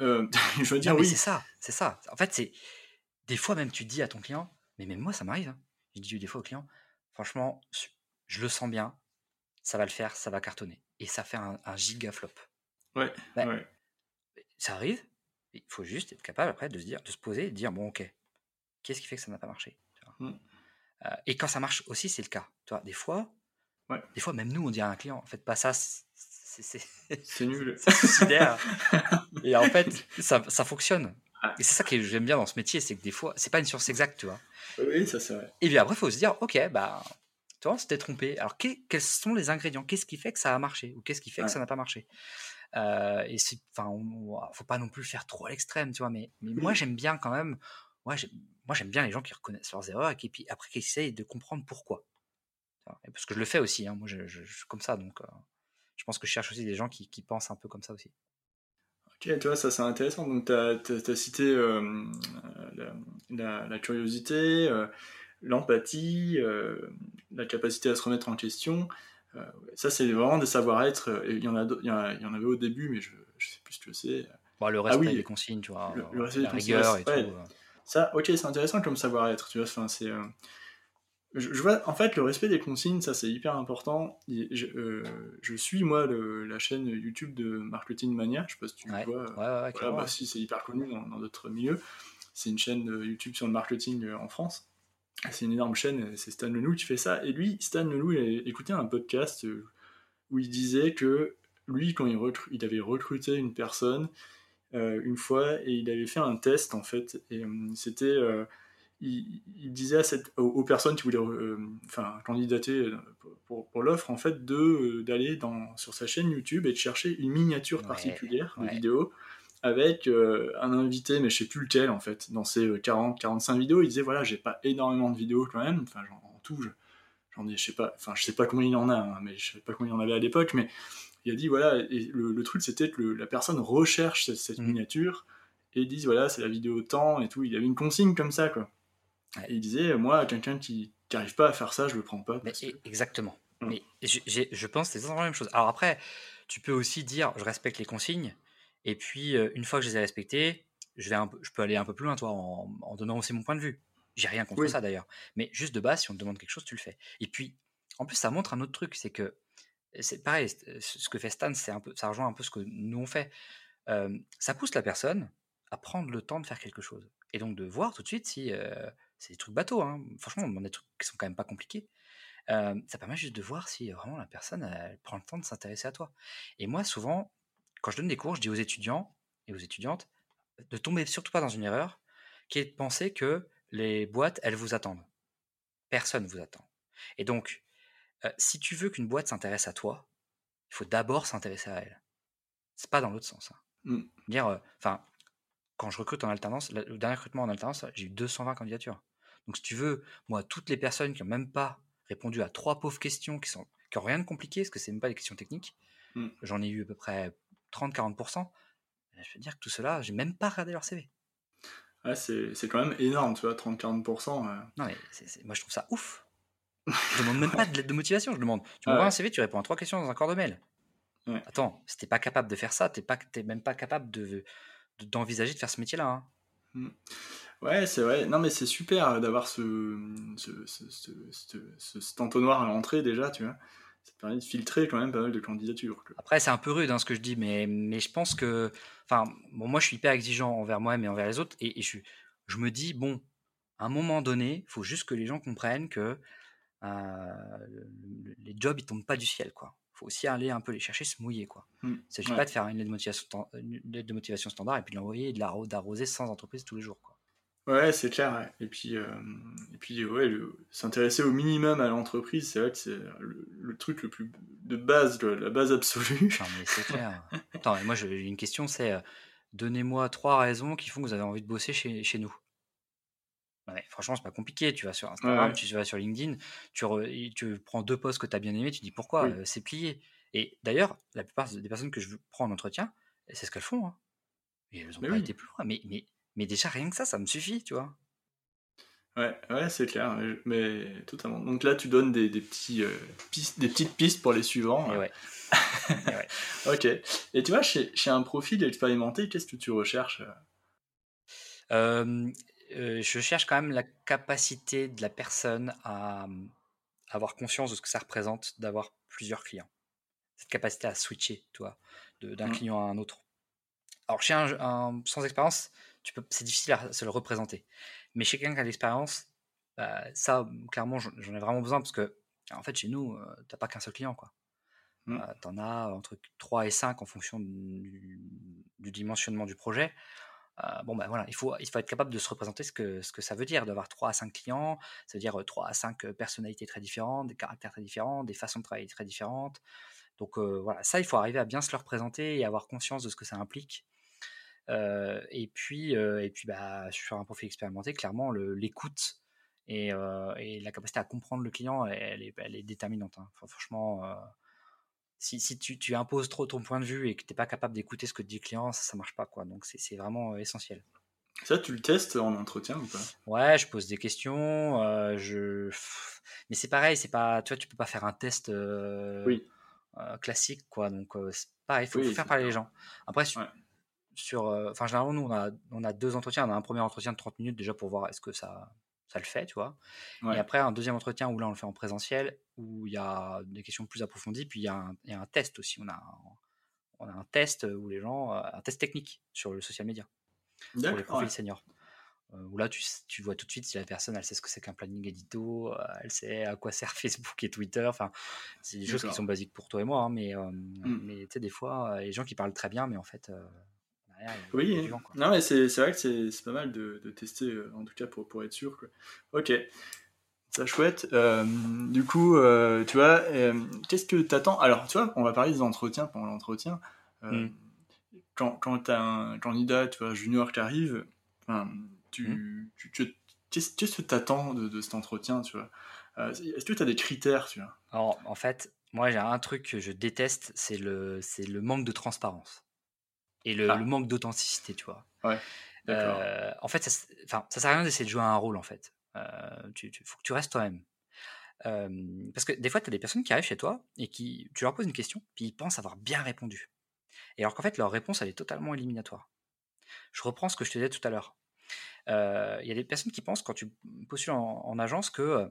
Euh, je veux dire, oui. C'est ça, c'est ça. En fait, c'est des fois même tu dis à ton client, mais même moi ça m'arrive. Hein. Je dis des fois au client, franchement, je le sens bien, ça va le faire, ça va cartonner. Et ça fait un, giga flop. Ouais, ouais. Ça arrive. Il faut juste être capable après de se dire, de se poser et de dire bon ok, qu'est-ce qui fait que ça n'a pas marché et quand ça marche aussi, c'est le cas. Tu vois, des fois, Ouais. des fois, même nous, on dit à un client, faites pas ça, c'est- nul. c'est suicidaire. et en fait, ça, ça fonctionne. Ah. Et c'est ça que j'aime bien dans ce métier, c'est que des fois, c'est pas une science exacte, tu vois. Oui, ça c'est vrai. Et puis après, il faut se dire, ok, bah, tu vois, on s'était trompé. Alors, que- quels sont les ingrédients? Qu'est-ce qui fait que ça a marché? Ou qu'est-ce qui fait Ouais. que ça n'a pas marché? Euh, Et enfin, faut pas non plus le faire trop à l'extrême, tu vois. Mais, mais moi, j'aime bien quand même. Moi, j'aime, moi, j'aime bien les gens qui reconnaissent leurs erreurs et qui, puis après, qui essayent de comprendre pourquoi. Parce que je le fais aussi. hein. Moi, je, je- je suis comme ça, donc. euh, je pense que je cherche aussi des gens qui, qui pensent un peu comme ça aussi. Ok, tu vois, ça c'est intéressant. Donc, tu as, cité euh, la, la- la curiosité, euh, l'empathie, euh, la capacité à se remettre en question. Ça, c'est vraiment des savoir-être. Il il y, en avait au début, mais je ne sais plus ce que c'est. Bon, le respect Ah oui. des consignes, tu vois. Le- le respect des la consignes, rigueur et ouais. tout. Euh. Ça, ok, c'est intéressant comme savoir-être. Tu vois, enfin, c'est. euh, je, je vois, en fait, le respect des consignes, ça c'est hyper important. Et Je, euh, je suis moi le- la chaîne YouTube de Marketing Mania. Je sais pas si tu Ouais, vois. ouais, ouais, Voilà, bah, si c'est hyper connu dans dans d'autres milieux. C'est une chaîne de YouTube sur le marketing euh, en France. C'est une énorme chaîne, euh, c'est Stan Lenou qui fait ça. Et lui, Stan Lenou, il a écouté un podcast euh, où il disait que lui, quand il, recru- il avait recruté une personne euh, une fois, et il avait fait un test en fait, et euh, c'était. euh, il, il disait à cette, aux, aux personnes qui voulaient euh, enfin, candidater euh, pour, pour l'offre en fait de euh, d'aller dans sur sa chaîne YouTube et de chercher une miniature Ouais, particulière de ouais. vidéo avec euh, un invité mais je sais plus lequel en fait dans ces 40 45 vidéos il disait voilà j'ai pas énormément de vidéos quand même enfin j'en- en tout je- j'en ai je sais pas enfin je sais pas combien il en a hein, mais je sais pas combien il en avait à l'époque mais il a dit voilà et le, le truc c'était que le- la personne recherche cette, cette Mhm. miniature et ils disent voilà c'est la vidéo temps et tout il y avait une consigne comme ça quoi et il disait moi quelqu'un qui qui arrive pas à faire ça je le prends pas Mais que- exactement. Mm. Mais j'ai- je pense que c'est exactement la même chose. Alors après, tu peux aussi dire je respecte les consignes, et puis euh, une fois que je les ai respectées, je, vais un je peux aller un peu plus loin, toi, en, en donnant aussi mon point de vue. J'ai rien contre Oui. ça d'ailleurs. Mais juste de base, si on te demande quelque chose, tu le fais. Et puis, en plus, ça montre un autre truc, c'est que c'est pareil, c'est- ce que fait Stan, un peu, ça rejoint un peu ce que nous on fait. Euh, ça pousse la personne à prendre le temps de faire quelque chose. Et donc de voir tout de suite si euh, c'est des trucs bateaux. Hein. Franchement, on demande des trucs qui sont quand même pas compliqués. Euh, ça permet juste de voir si euh, vraiment la personne elle prend le temps de s'intéresser à toi. Et moi, souvent, quand je donne des cours, je dis aux étudiants et aux étudiantes de tomber surtout pas dans une erreur qui est de penser que les boîtes, elles vous attendent. Personne vous attend. Et donc, euh, si tu veux qu'une boîte s'intéresse à toi, il faut d'abord s'intéresser à elle. C'est pas dans l'autre sens. hein. Mm. Dire, euh, enfin, quand je recrute en alternance, la- le dernier recrutement en alternance, j'ai eu 220 candidatures. Donc, si tu veux, moi, toutes les personnes qui n'ont même pas répondu à trois pauvres questions qui sont qui ont rien de compliqué, parce que c'est même pas des questions techniques, Mm. j'en ai eu à peu près 30-40%. Je veux dire que tout cela, j'ai même pas regardé leur CV. Ouais, c'est quand même énorme tu vois 30-40% euh. Non, mais moi, je trouve ça ouf. Je demande même pas de lettre de motivation. Je demande, tu m'envoies ouais. un CV, tu réponds à trois questions dans un corps de mail. Ouais. Attends, si t'es pas capable de faire ça, t'es pas, t'es même pas capable de de- d'envisager de, faire ce métier-là. hein. Ouais, c'est vrai. Non, mais c'est super euh, d'avoir ce, ce, ce, ce, ce- ce- cet entonnoir à l'entrée déjà, tu vois. Ça te permet de filtrer quand même pas mal de candidatures. quoi. Après, c'est un peu rude hein, ce que je dis, mais, mais je pense que. Enfin, bon, moi, je suis hyper exigeant envers moi-même et envers les autres. Et, et je, je me dis, bon, à un moment donné, il faut juste que les gens comprennent que le- le- les jobs, ils tombent pas du ciel, quoi. Faut aussi aller un peu les chercher, se mouiller, quoi. Mm. Il ne s'agit Ouais. pas de faire une lettre de motivation, stan- une lettre de motivation standard et puis de l'envoyer et d'arroser sans entreprise tous les jours, quoi. Ouais, c'est clair. ouais. Et puis, euh, et puis ouais, s'intéresser au minimum à l'entreprise, c'est vrai que c'est le, le truc le plus de base, le- la base absolue. Non, mais c'est clair. Attends, moi, j'ai une question, c'est euh, donnez-moi trois raisons qui font que vous avez envie de bosser chez, chez nous. Franchement, c'est pas compliqué. Tu vas sur Instagram, Ouais. tu vas sur LinkedIn, tu, re- tu prends deux posts que tu as bien aimés, tu dis pourquoi, Oui. euh, c'est plié. Et d'ailleurs, la plupart des personnes que je prends en entretien, c'est ce qu'elles font. hein. Et elles n'ont pas oui. été plus loin. Mais, mais, mais déjà, rien que ça, ça me suffit, tu vois. Ouais, ouais, c'est clair. mais- Mais totalement. Donc là, tu donnes des, des petits, euh, pistes, des petites pistes pour les suivants. Et ouais. Et ouais. Ok. Et tu vois, chez, chez un profil expérimenté, qu'est-ce que tu recherches euh? Euh, euh, je cherche quand même la capacité de la personne à, euh, avoir conscience de ce que ça représente d'avoir plusieurs clients. Cette capacité à switcher, toi, d'un Mm. client à un autre. Alors, chez un, un- sans expérience, c'est difficile à se le représenter. Mais chez quelqu'un qui a de l'expérience, bah, ça, clairement, j'en ai vraiment besoin parce que, en fait, chez nous, tu t'as pas qu'un seul client, quoi. Mmh. tu en as entre 3 et 5 en fonction du, dimensionnement du projet. Bon, ben voilà, il faut, il faut être capable de se représenter ce que, ce que ça veut dire d'avoir 3 à 5 clients. Ça veut dire 3 à 5 personnalités très différentes, des caractères très différents, des façons de travailler très différentes. Donc voilà, ça, il faut arriver à bien se le représenter et avoir conscience de ce que ça implique. et puis, et puis bah, sur un profil expérimenté, clairement, l'écoute et, la capacité à comprendre le client, elle, est, elle est, déterminante. Hein. franchement, si, si tu, tu, imposes trop ton point de vue et que tu n'es pas capable d'écouter ce que dit le client, ça ne marche pas. Quoi. Donc c'est vraiment essentiel. Ça, tu le testes en entretien ou pas? Ouais, je pose des questions. je... Mais c'est pareil, c'est pas, tu vois, tu peux pas faire un test oui. classique, quoi. Donc c'est pareil, il faut, faire parler les gens. Après, sur, enfin généralement nous on a, on a deux entretiens. On a un premier entretien de 30 minutes déjà pour voir est-ce que ça, ça le fait, tu vois. Et après, un deuxième entretien où là, on le fait en présentiel, où il y a des questions plus approfondies, puis il y, a un, test aussi. On a, un, on a un test où les gens, euh, un test technique sur le social media, pour les profils seniors. Euh, où là, tu, tu, vois tout de suite si la personne, elle sait ce que c'est qu'un planning édito, euh, elle sait à quoi sert Facebook et Twitter. Enfin, c'est des choses qui sont basiques pour toi et moi, hein, mais, mmh. mais tu sais, des fois, les gens qui parlent très bien, mais en fait, oui, non, mais c'est vrai que c'est pas mal de, de, tester, euh, en tout cas pour, pour être sûr. Quoi. Ok, ça chouette. Euh, du coup, euh, tu vois, qu'est-ce que tu attends Alors, tu vois, on va parler des entretiens pendant l'entretien. Mm. Quand, quand tu as un candidat tu vois, junior qui arrive, tu, mm. tu, qu'est-ce que tu attends de, de, cet entretien tu vois? Est-ce que tu as des critères tu vois? Alors, en fait, moi, j'ai un truc que je déteste, c'est le, le manque de transparence et le, ah. manque d'authenticité, tu vois. Ouais. Euh, en fait, ça, enfin, ça sert à rien d'essayer de jouer un rôle, en fait. Il euh, tu, faut que tu restes toi-même. Euh, parce que des fois, tu as des personnes qui arrivent chez toi et qui, tu leur poses une question, puis ils pensent avoir bien répondu. Et alors qu'en fait, leur réponse, elle est totalement éliminatoire. Je reprends ce que je te disais tout à l'heure. Il y a des personnes qui pensent, quand tu postules en agence, que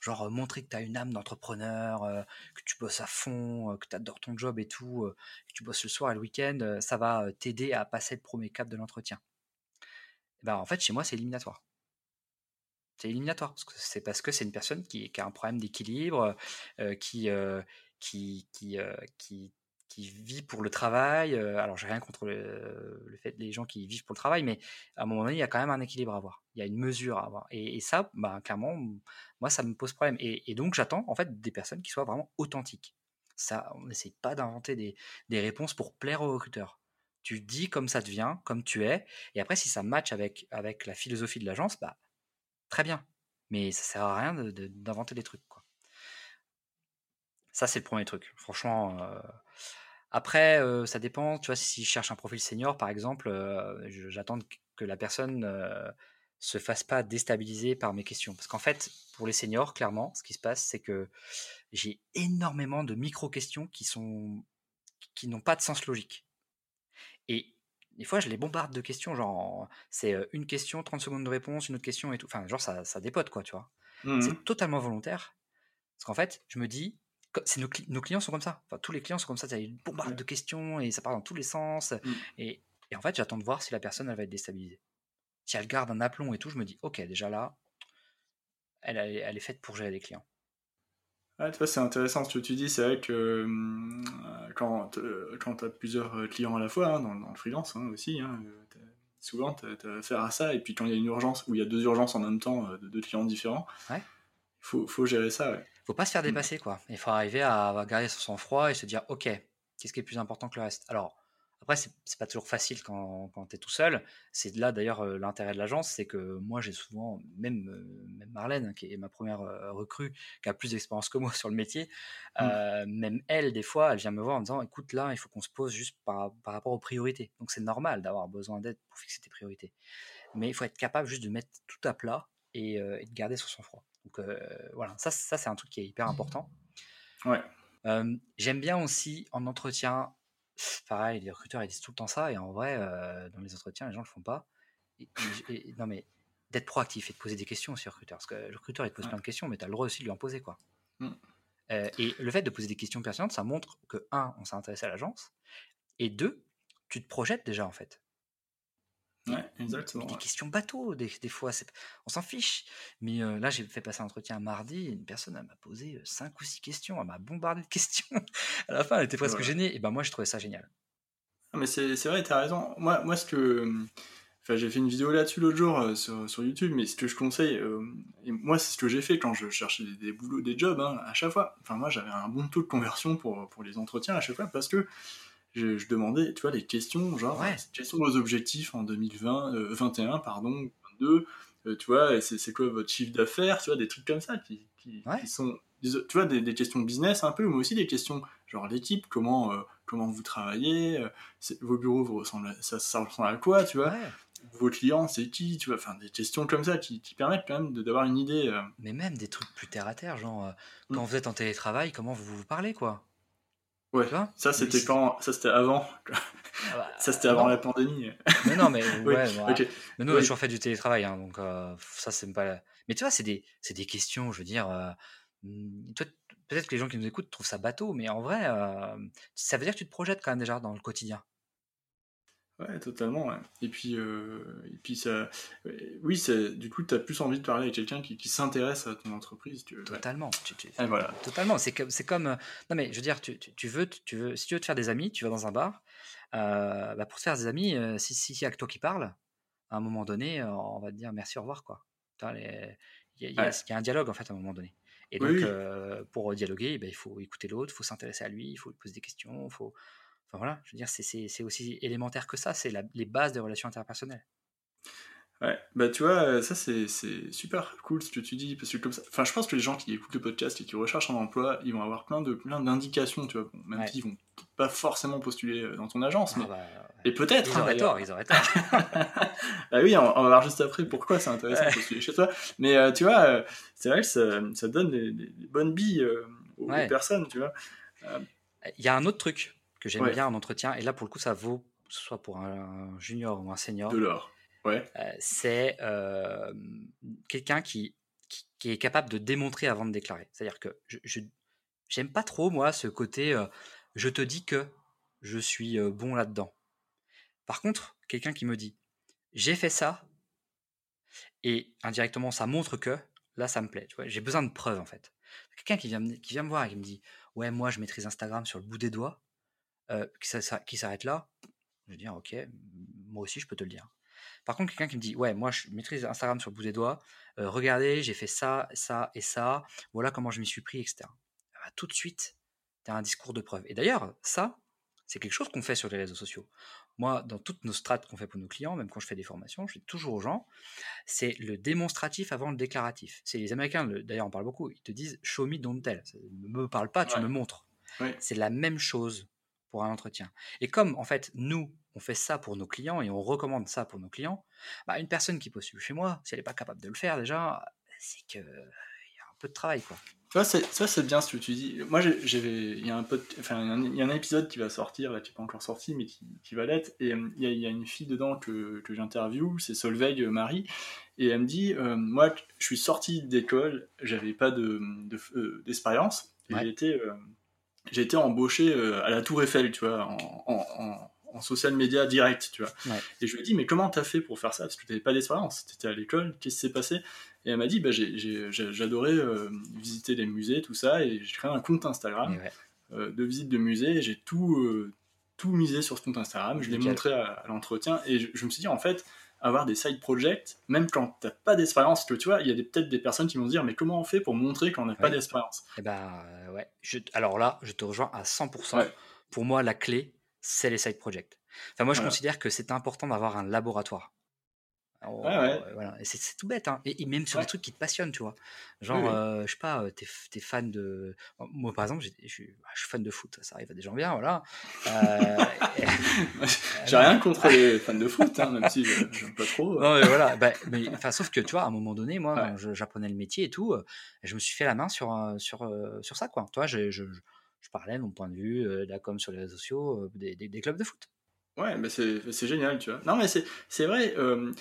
genre montrer que tu as une âme d'entrepreneur, que tu bosses à fond, que tu adores ton job et tout, que tu bosses le soir et le week-end, ça va t'aider à passer le premier cap de l'entretien. Ben, en fait, chez moi, c'est éliminatoire. C'est éliminatoire, parce que c'est parce que c'est une personne qui, a un problème d'équilibre, qui, qui, qui, qui qui vit pour le travail. alors, j'ai rien contre le, fait des gens qui vivent pour le travail, mais à un moment donné, il y a quand même un équilibre à avoir. Il y a une mesure à avoir. Et, ça, bah, clairement, moi, ça me pose problème. Et, donc, j'attends en fait des personnes qui soient vraiment authentiques. Ça, on n'essaie pas d'inventer des, des, réponses pour plaire aux recruteurs. Tu dis comme ça te vient, comme tu es. Et après, si ça match avec, avec la philosophie de l'agence, bah, très bien. Mais ça sert à rien d'inventer des trucs. Ça, c'est le premier truc. Franchement, après, ça dépend. Tu vois, si je cherche un profil senior, par exemple, j'attends que la personne ne se fasse pas déstabiliser par mes questions. Parce qu'en fait, pour les seniors, clairement, ce qui se passe, c'est que j'ai énormément de micro-questions qui sont qui n'ont pas de sens logique. Et des fois, je les bombarde de questions, genre, c'est une question, 30 secondes de réponse, une autre question et tout. Enfin, genre, ça, ça dépote, quoi, tu vois. Mmh c'est totalement volontaire. Parce qu'en fait, je me dis, nos, nos, clients sont comme ça. Enfin, tous les clients sont comme ça. Tu as une bombarde de questions et ça part dans tous les sens. Mmh. Et, en fait, j'attends de voir si la personne elle va être déstabilisée. Si elle garde un aplomb et tout, je me dis, ok, déjà là, elle, elle est faite pour gérer les clients. Ouais, tu vois, c'est intéressant ce que tu dis. C'est vrai que mmh, quand, euh, quand tu as plusieurs euh, clients à la fois, hein, dans, le freelance hein, aussi, hein, souvent tu as, affaire à ça. Et puis quand il y a une urgence ou il y a deux urgences en même temps euh, de deux clients différents, il faut, faut, gérer ça. Ouais faut pas se faire mmh. dépasser, quoi. Il faut arriver à, garder son sang-froid et se dire, ok, qu'est-ce qui est plus important que le reste? Alors, après, c'est pas toujours facile quand, quand tu es tout seul. C'est là d'ailleurs l'intérêt de l'agence, c'est que moi j'ai souvent, même, même Marlène, qui est ma première recrue, qui a plus d'expérience que moi sur le métier, mmh. même elle, des fois, elle vient me voir en disant écoute, là, il faut qu'on se pose juste par, par, rapport aux priorités. Donc c'est normal d'avoir besoin d'aide pour fixer tes priorités. Mais il faut être capable juste de mettre tout à plat et, et de garder son sang-froid. Donc euh, voilà, ça, ça c'est un truc qui est hyper important. Ouais. Euh, j'aime bien aussi en entretien, pareil, les recruteurs ils disent tout le temps ça, et en vrai, euh, dans les entretiens, les gens le font pas. non mais d'être proactif et de poser des questions aussi au recruteur. Parce que le recruteur il te pose plein de questions, mais tu as le droit aussi de lui en poser. quoi. Mm. et le fait de poser des questions pertinentes, ça montre que, un, on s'est intéressé à l'agence, et deux, tu te projettes déjà en fait. Ouais, exactement. Des questions bateaux, des, des fois, on s'en fiche. Mais là, j'ai fait passer un entretien mardi, et une personne m'a posé cinq ou six questions, elle m'a bombardé de questions. à la fin, elle était presque gênée. Et ben moi, je trouvais ça génial. Ah, mais c'est vrai, tu as raison. Moi, moi ce que. Enfin, j'ai fait une vidéo là-dessus l'autre jour sur, sur, YouTube, mais ce que je conseille, et moi c'est ce que j'ai fait quand je cherchais des, boulots, des jobs, hein, à chaque fois. Enfin, moi j'avais un bon taux de conversion pour, pour les entretiens à chaque fois parce que je, demandais, tu vois, les questions, genre, quels sont vos objectifs en 2020, 21, euh, pardon, 22, euh, tu vois, c'est quoi votre chiffre d'affaires, tu vois, des trucs comme ça qui, qui, sont, tu vois, des, des, questions business un peu, mais aussi des questions, genre l'équipe, comment, euh, comment vous travaillez, vos bureaux, vous ressemblent ça, ça, ressemble à quoi, tu vois? Vos clients, c'est qui, tu vois, enfin des questions comme ça qui, qui permettent quand même d'avoir une idée. Mais même des trucs plus terre à terre, genre quand mm. vous êtes en télétravail, comment vous vous parlez, quoi? Ouais, ça c'était quand Ça c'était avant. Ah bah, ça c'était avant la pandémie. Mais non, mais ouais, mais nous on a toujours fait du télétravail, hein, donc euh, ça c'est pas. Mais tu vois, c'est des, des questions, je veux dire. Euh, hmm, peut-être que les gens qui nous écoutent trouvent ça bateau, mais en vrai, euh, ça veut dire que tu te projettes quand même déjà dans le quotidien. Ouais, totalement. Et puis, euh, et puis ça, oui, du coup, tu as plus envie de parler avec quelqu'un qui, qui s'intéresse à ton entreprise. Tu Totalement. et voilà. Totalement. C'est comme, c'est comme, euh, non mais je veux dire, tu, tu, veux, tu veux, si tu veux te faire des amis, tu vas dans un bar. Euh, bah pour te faire des amis, si si y a que toi qui parles, à un moment donné, on va te dire merci, au revoir, quoi. Il y, y, a un dialogue en fait à un moment donné. Et donc, pour dialoguer, bah, il faut écouter l'autre, il faut s'intéresser à lui, il faut lui poser des questions, il faut voilà, je veux dire, c'est aussi élémentaire que ça, c'est les bases des relations interpersonnelles. Ouais, bah tu vois, euh, ça c'est super cool ce que tu dis, parce que comme ça, enfin je pense que les gens qui écoutent le podcast et qui recherchent un emploi, ils vont avoir plein de plein d'indications, tu vois, même s'ils vont pas forcément postuler euh, dans ton agence, ah mais... Bah, et peut-être... Ils auraient tort, ils auraient tort. ah oui, on, va voir juste après pourquoi c'est intéressant de postuler chez toi, mais euh, tu vois, c'est vrai que ça, ça donne des, bonnes billes aux, personnes, tu vois. Il y a un autre truc que j'aime bien en entretien, et là pour le coup ça vaut, que ce soit pour un junior ou un senior. De l'or, ouais. Euh, c'est euh, quelqu'un qui, qui, est capable de démontrer avant de déclarer. C'est-à-dire que je j'aime pas trop moi ce côté euh, je te dis que je suis bon là-dedans. Par contre, quelqu'un qui me dit j'ai fait ça et indirectement ça montre que là ça me plaît. J'ai besoin de preuves en fait. Quelqu'un qui vient, qui vient me voir et qui me dit ouais moi je maîtrise Instagram sur le bout des doigts euh, qui, s'arrête là, je vais dire, ok, moi aussi je peux te le dire. Par contre, quelqu'un qui me dit, ouais, moi je maîtrise Instagram sur le bout des doigts, euh, regardez, j'ai fait ça, ça et ça, voilà comment je m'y suis pris, etc. Ah bah, tout de suite, tu as un discours de preuve. Et d'ailleurs, ça, c'est quelque chose qu'on fait sur les réseaux sociaux. Moi, dans toutes nos strates qu'on fait pour nos clients, même quand je fais des formations, je dis toujours aux gens, c'est le démonstratif avant le déclaratif. C'est les Américains, d'ailleurs, on parle beaucoup, ils te disent show me, don't tell. Ne me parle pas, tu me montres. C'est la même chose un entretien. Et comme en fait nous on fait ça pour nos clients et on recommande ça pour nos clients, bah, une personne qui postule chez moi, si elle n'est pas capable de le faire déjà, c'est que il y a un peu de travail quoi. Ça c'est bien ce que tu dis. Moi il y a un peu, enfin il y a un épisode qui va sortir là qui n'est pas encore sorti mais qui, va l'être et il y, a une fille dedans que, que j'interview, c'est Solveig euh, Marie et elle me dit euh, moi je suis sortie d'école, j'avais pas de euh, d'expérience j'ai été j'ai été embauché euh, à la Tour Eiffel, tu vois, en, en, social media direct, tu vois. Et je lui ai dit, mais comment t'as fait pour faire ça? Parce que t'avais pas d'expérience, t'étais à l'école, qu'est-ce qui s'est passé? Et elle m'a dit, bah, j'adorais euh, visiter les musées, tout ça, et j'ai créé un compte Instagram euh, de visite de musée, j'ai tout, tout misé sur ce compte Instagram, je l'ai montré à, l'entretien, et je, me suis dit, en fait, avoir des side projects, même quand t'as pas d'expérience, que tu vois, il y a peut-être des personnes qui vont se dire, mais comment on fait pour montrer qu'on n'a pas d'expérience? Eh ben ouais, alors là, je te rejoins à 100%. Pour moi, la clé, c'est les side projects. Enfin, moi, je considère que c'est important d'avoir un laboratoire. Euh, voilà. Et c'est tout bête, hein. et, même sur des trucs qui te passionnent, tu vois. Genre, euh, je sais pas, euh, t'es es fan de. Moi, par exemple, je suis fan de foot, ça arrive à des gens bien, voilà. J'ai rien contre les fans de foot, hein, même si j'aime pas trop. Non, mais voilà, bah, mais, sauf que, tu vois, à un moment donné, moi, j'apprenais le métier et tout, je me suis fait la main sur, sur, sur ça, quoi. Tu vois, je, je, je, parlais de mon point de vue, de la com sur les réseaux sociaux, des, des, des clubs de foot. Ouais, mais c'est génial, tu vois. Non, mais c'est vrai, euh,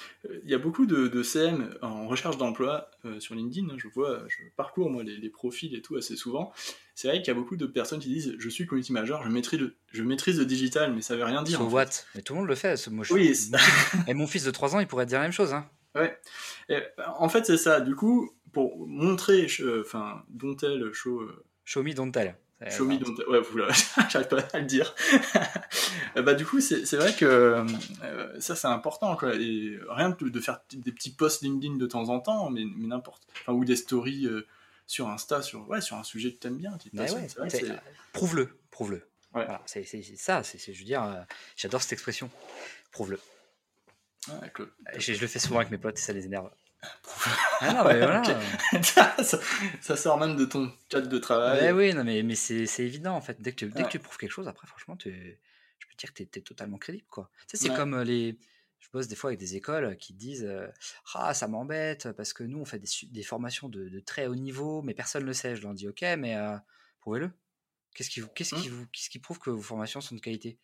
il y a beaucoup de, de CM en recherche d'emploi euh, sur LinkedIn. Hein, je vois, je parcours moi les, les profils et tout assez souvent. C'est vrai qu'il y a beaucoup de personnes qui disent Je suis community manager, je maîtrise le, je maîtrise le digital, mais ça veut rien dire. So what Mais tout le monde le fait. Moi, je, oui, et mon fils de 3 ans, il pourrait dire la même chose. Hein. Ouais. en fait, c'est ça. Du coup, pour montrer, enfin, Don't Tell, show. Show me, don't tell. Show me, don't... Ouais, j'arrive pas à le dire. bah, du coup, c'est vrai que euh, ça, c'est important. Quoi. Et rien de, de, faire des petits posts LinkedIn de temps en temps, mais, mais n'importe. Enfin, ou des stories euh, sur Insta, sur, ouais, sur un sujet que t'aimes bien. prouve-le, prouve-le. Voilà, c'est ça, c'est, je veux dire, euh, j'adore cette expression. Prouve-le. je, je, le fais souvent avec mes potes et ça les énerve. Ah non, mais voilà. ça, sort même de ton chat de travail. Ben oui, non, mais, mais c'est évident en fait. Dès que, tu, dès que tu prouves quelque chose, après, franchement, tu, je peux te dire que tu es, totalement crédible. quoi. Tu sais, c'est comme euh, les. Je bosse des fois avec des écoles qui disent euh, Ah, ça m'embête parce que nous, on fait des, des formations de, de, très haut niveau, mais personne ne le sait. Je leur dis Ok, mais euh, prouvez-le. Qu'est-ce qui, qu'est-ce, qui, mmh. qu'est-ce qui prouve que vos formations sont de qualité?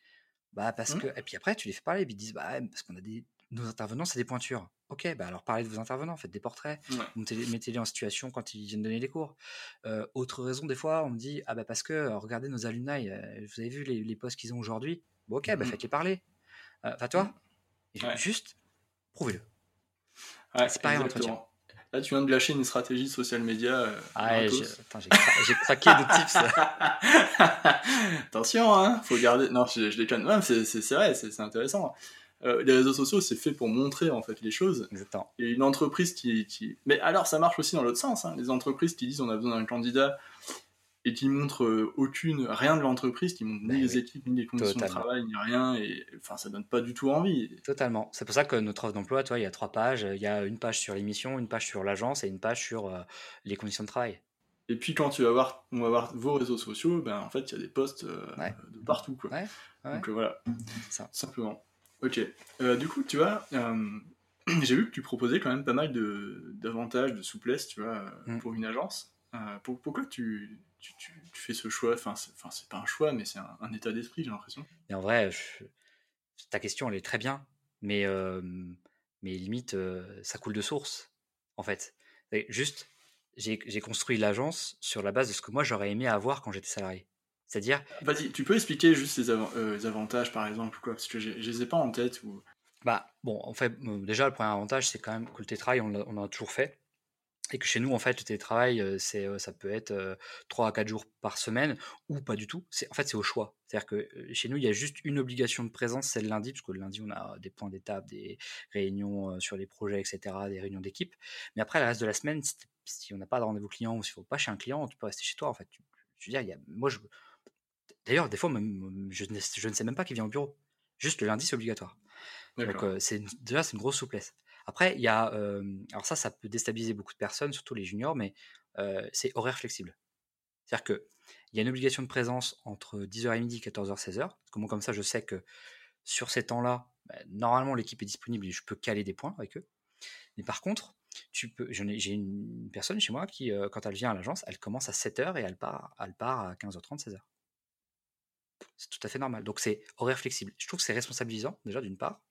Bah parce mmh. que et puis après tu les fais parler et puis ils disent bah parce qu'on a des nos intervenants c'est des pointures Ok, bah alors parlez de vos intervenants, faites des portraits, mettez-les en situation quand ils viennent donner les cours. Euh, autre raison, des fois, on me dit Ah bah parce que euh, regardez nos alumni, euh, vous avez vu les, les postes qu'ils ont aujourd'hui? Bon, ok, bah mmh. faites-les parler. Enfin, toi, mmh. juste prouvez-le. c'est pareil en entretien. Là, tu viens de lâcher une stratégie social média. ah, j'ai craqué de tips. Attention, hein, faut garder. Non, je, je déconne. c'est vrai, c'est intéressant. Euh, les réseaux sociaux, c'est fait pour montrer en fait les choses. Exactement. Et une entreprise qui, qui... Mais alors, ça marche aussi dans l'autre sens. Hein. Les entreprises qui disent on a besoin d'un candidat et qui montrent euh, aucune, rien de l'entreprise, qui montrent ni ben les équipes, ni les conditions de travail, ni rien, et enfin, ça donne pas du tout envie. Totalement. C'est pour ça que notre offre d'emploi, toi, il y a trois pages. Il y a une page sur l'émission, une page sur l'agence et une page sur euh, les conditions de travail. Et puis quand tu vas voir, on va voir vos réseaux sociaux, ben en fait il y a des posts de partout quoi. Donc voilà, ça. simplement. Ok. Euh, du coup, tu vois, euh, j'ai vu que tu proposais quand même pas mal d'avantages, de, souplesse, tu vois, mm. pour une agence. Euh, pourquoi tu, tu, tu, fais ce choix? Enfin, c'est pas un choix, mais c'est un, état d'esprit, j'ai l'impression. Et en vrai, ta question, elle est très bien, mais, mais limite, ça coule de source, en fait. juste, j'ai construit l'agence sur la base de ce que moi j'aurais aimé avoir quand j'étais salarié. C'est-à-dire. Vas-y, tu peux expliquer juste les, euh, avantages, par exemple, quoi, parce que je ne les ai pas en tête. Ou... Bah, bon, en fait, déjà, le premier avantage, c'est quand même que le télétravail, on, on a toujours fait. Et que chez nous, en fait, le télétravail, euh, c'est, euh, ça peut être 3 à 4 jours par semaine ou pas du tout. C'est, en fait, c'est au choix. C'est-à-dire que chez nous, il y a juste une obligation de présence, c'est le lundi, parce que le lundi, on a des points d'étape, des réunions sur les projets, etc., des réunions d'équipe. Mais après, le reste de la semaine, si, on n'a pas de rendez-vous client ou s'il ne faut pas chez un client, tu peux rester chez toi, en fait. Je veux dire, il y a, moi, je, D'ailleurs, des fois, même, je, ne, je, ne sais même pas qui vient au bureau. Juste le lundi, c'est obligatoire. Donc, euh, c'est déjà, c'est une grosse souplesse. Après, il y a. Euh, alors, ça, ça peut déstabiliser beaucoup de personnes, surtout les juniors, mais euh, c'est horaire flexible. C'est-à-dire qu'il y a une obligation de présence entre 10h et midi, 14h, 16h. Comment, comme ça, je sais que sur ces temps-là, bah, normalement, l'équipe est disponible et je peux caler des points avec eux. Mais par contre, tu peux, j'ai une personne chez moi qui, quand elle vient à l'agence, elle commence à 7h et elle part, elle part à 15h30, 16h. C'est tout à fait normal. Donc c'est horaire flexible. Je trouve que c'est responsabilisant, déjà, d'une part,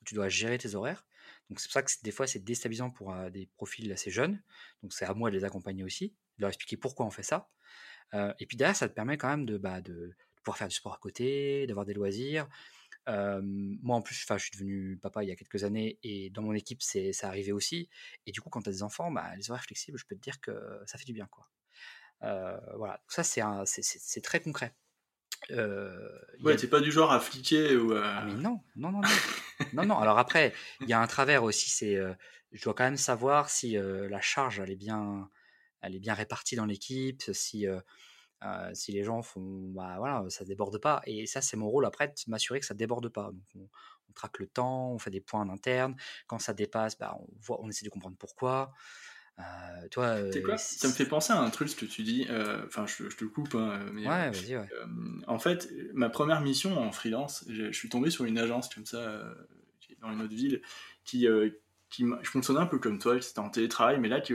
où tu dois gérer tes horaires. Donc c'est pour ça que des fois c'est déstabilisant pour euh, des profils assez jeunes. Donc c'est à moi de les accompagner aussi, de leur expliquer pourquoi on fait ça. Euh, et puis derrière, ça te permet quand même de, bah, de, pouvoir faire du sport à côté, d'avoir des loisirs. Euh, moi en plus, je suis devenu papa il y a quelques années et dans mon équipe, c'est ça arrivé aussi. Et du coup, quand tu as des enfants, bah, les horaires flexibles, je peux te dire que ça fait du bien. quoi. voilà, ça c'est très concret. Euh, ouais, t'es pas du genre à fliquer ou à... Ah, mais non, non, non, non. non, non. Alors après, il y a un travers aussi, c'est, euh, je dois quand même savoir si euh, la charge elle est bien, elle est bien répartie dans l'équipe, si si les gens font, bah voilà, ça déborde pas. Et ça, c'est mon rôle après, de m'assurer que ça déborde pas. Donc on, traque le temps, on fait des points en interne. Quand ça dépasse, bah, on voit, on essaie de comprendre pourquoi. Euh, toi, euh, quoi? ça me fait penser à un truc ce que tu dis. Euh, enfin, je, te coupe. Hein, mais, ouais, vas-y, ouais. en fait, ma première mission en freelance, je, suis tombé sur une agence comme ça dans une autre ville qui, qui, je fonctionnais un peu comme toi, c'était en télétravail, mais là qui,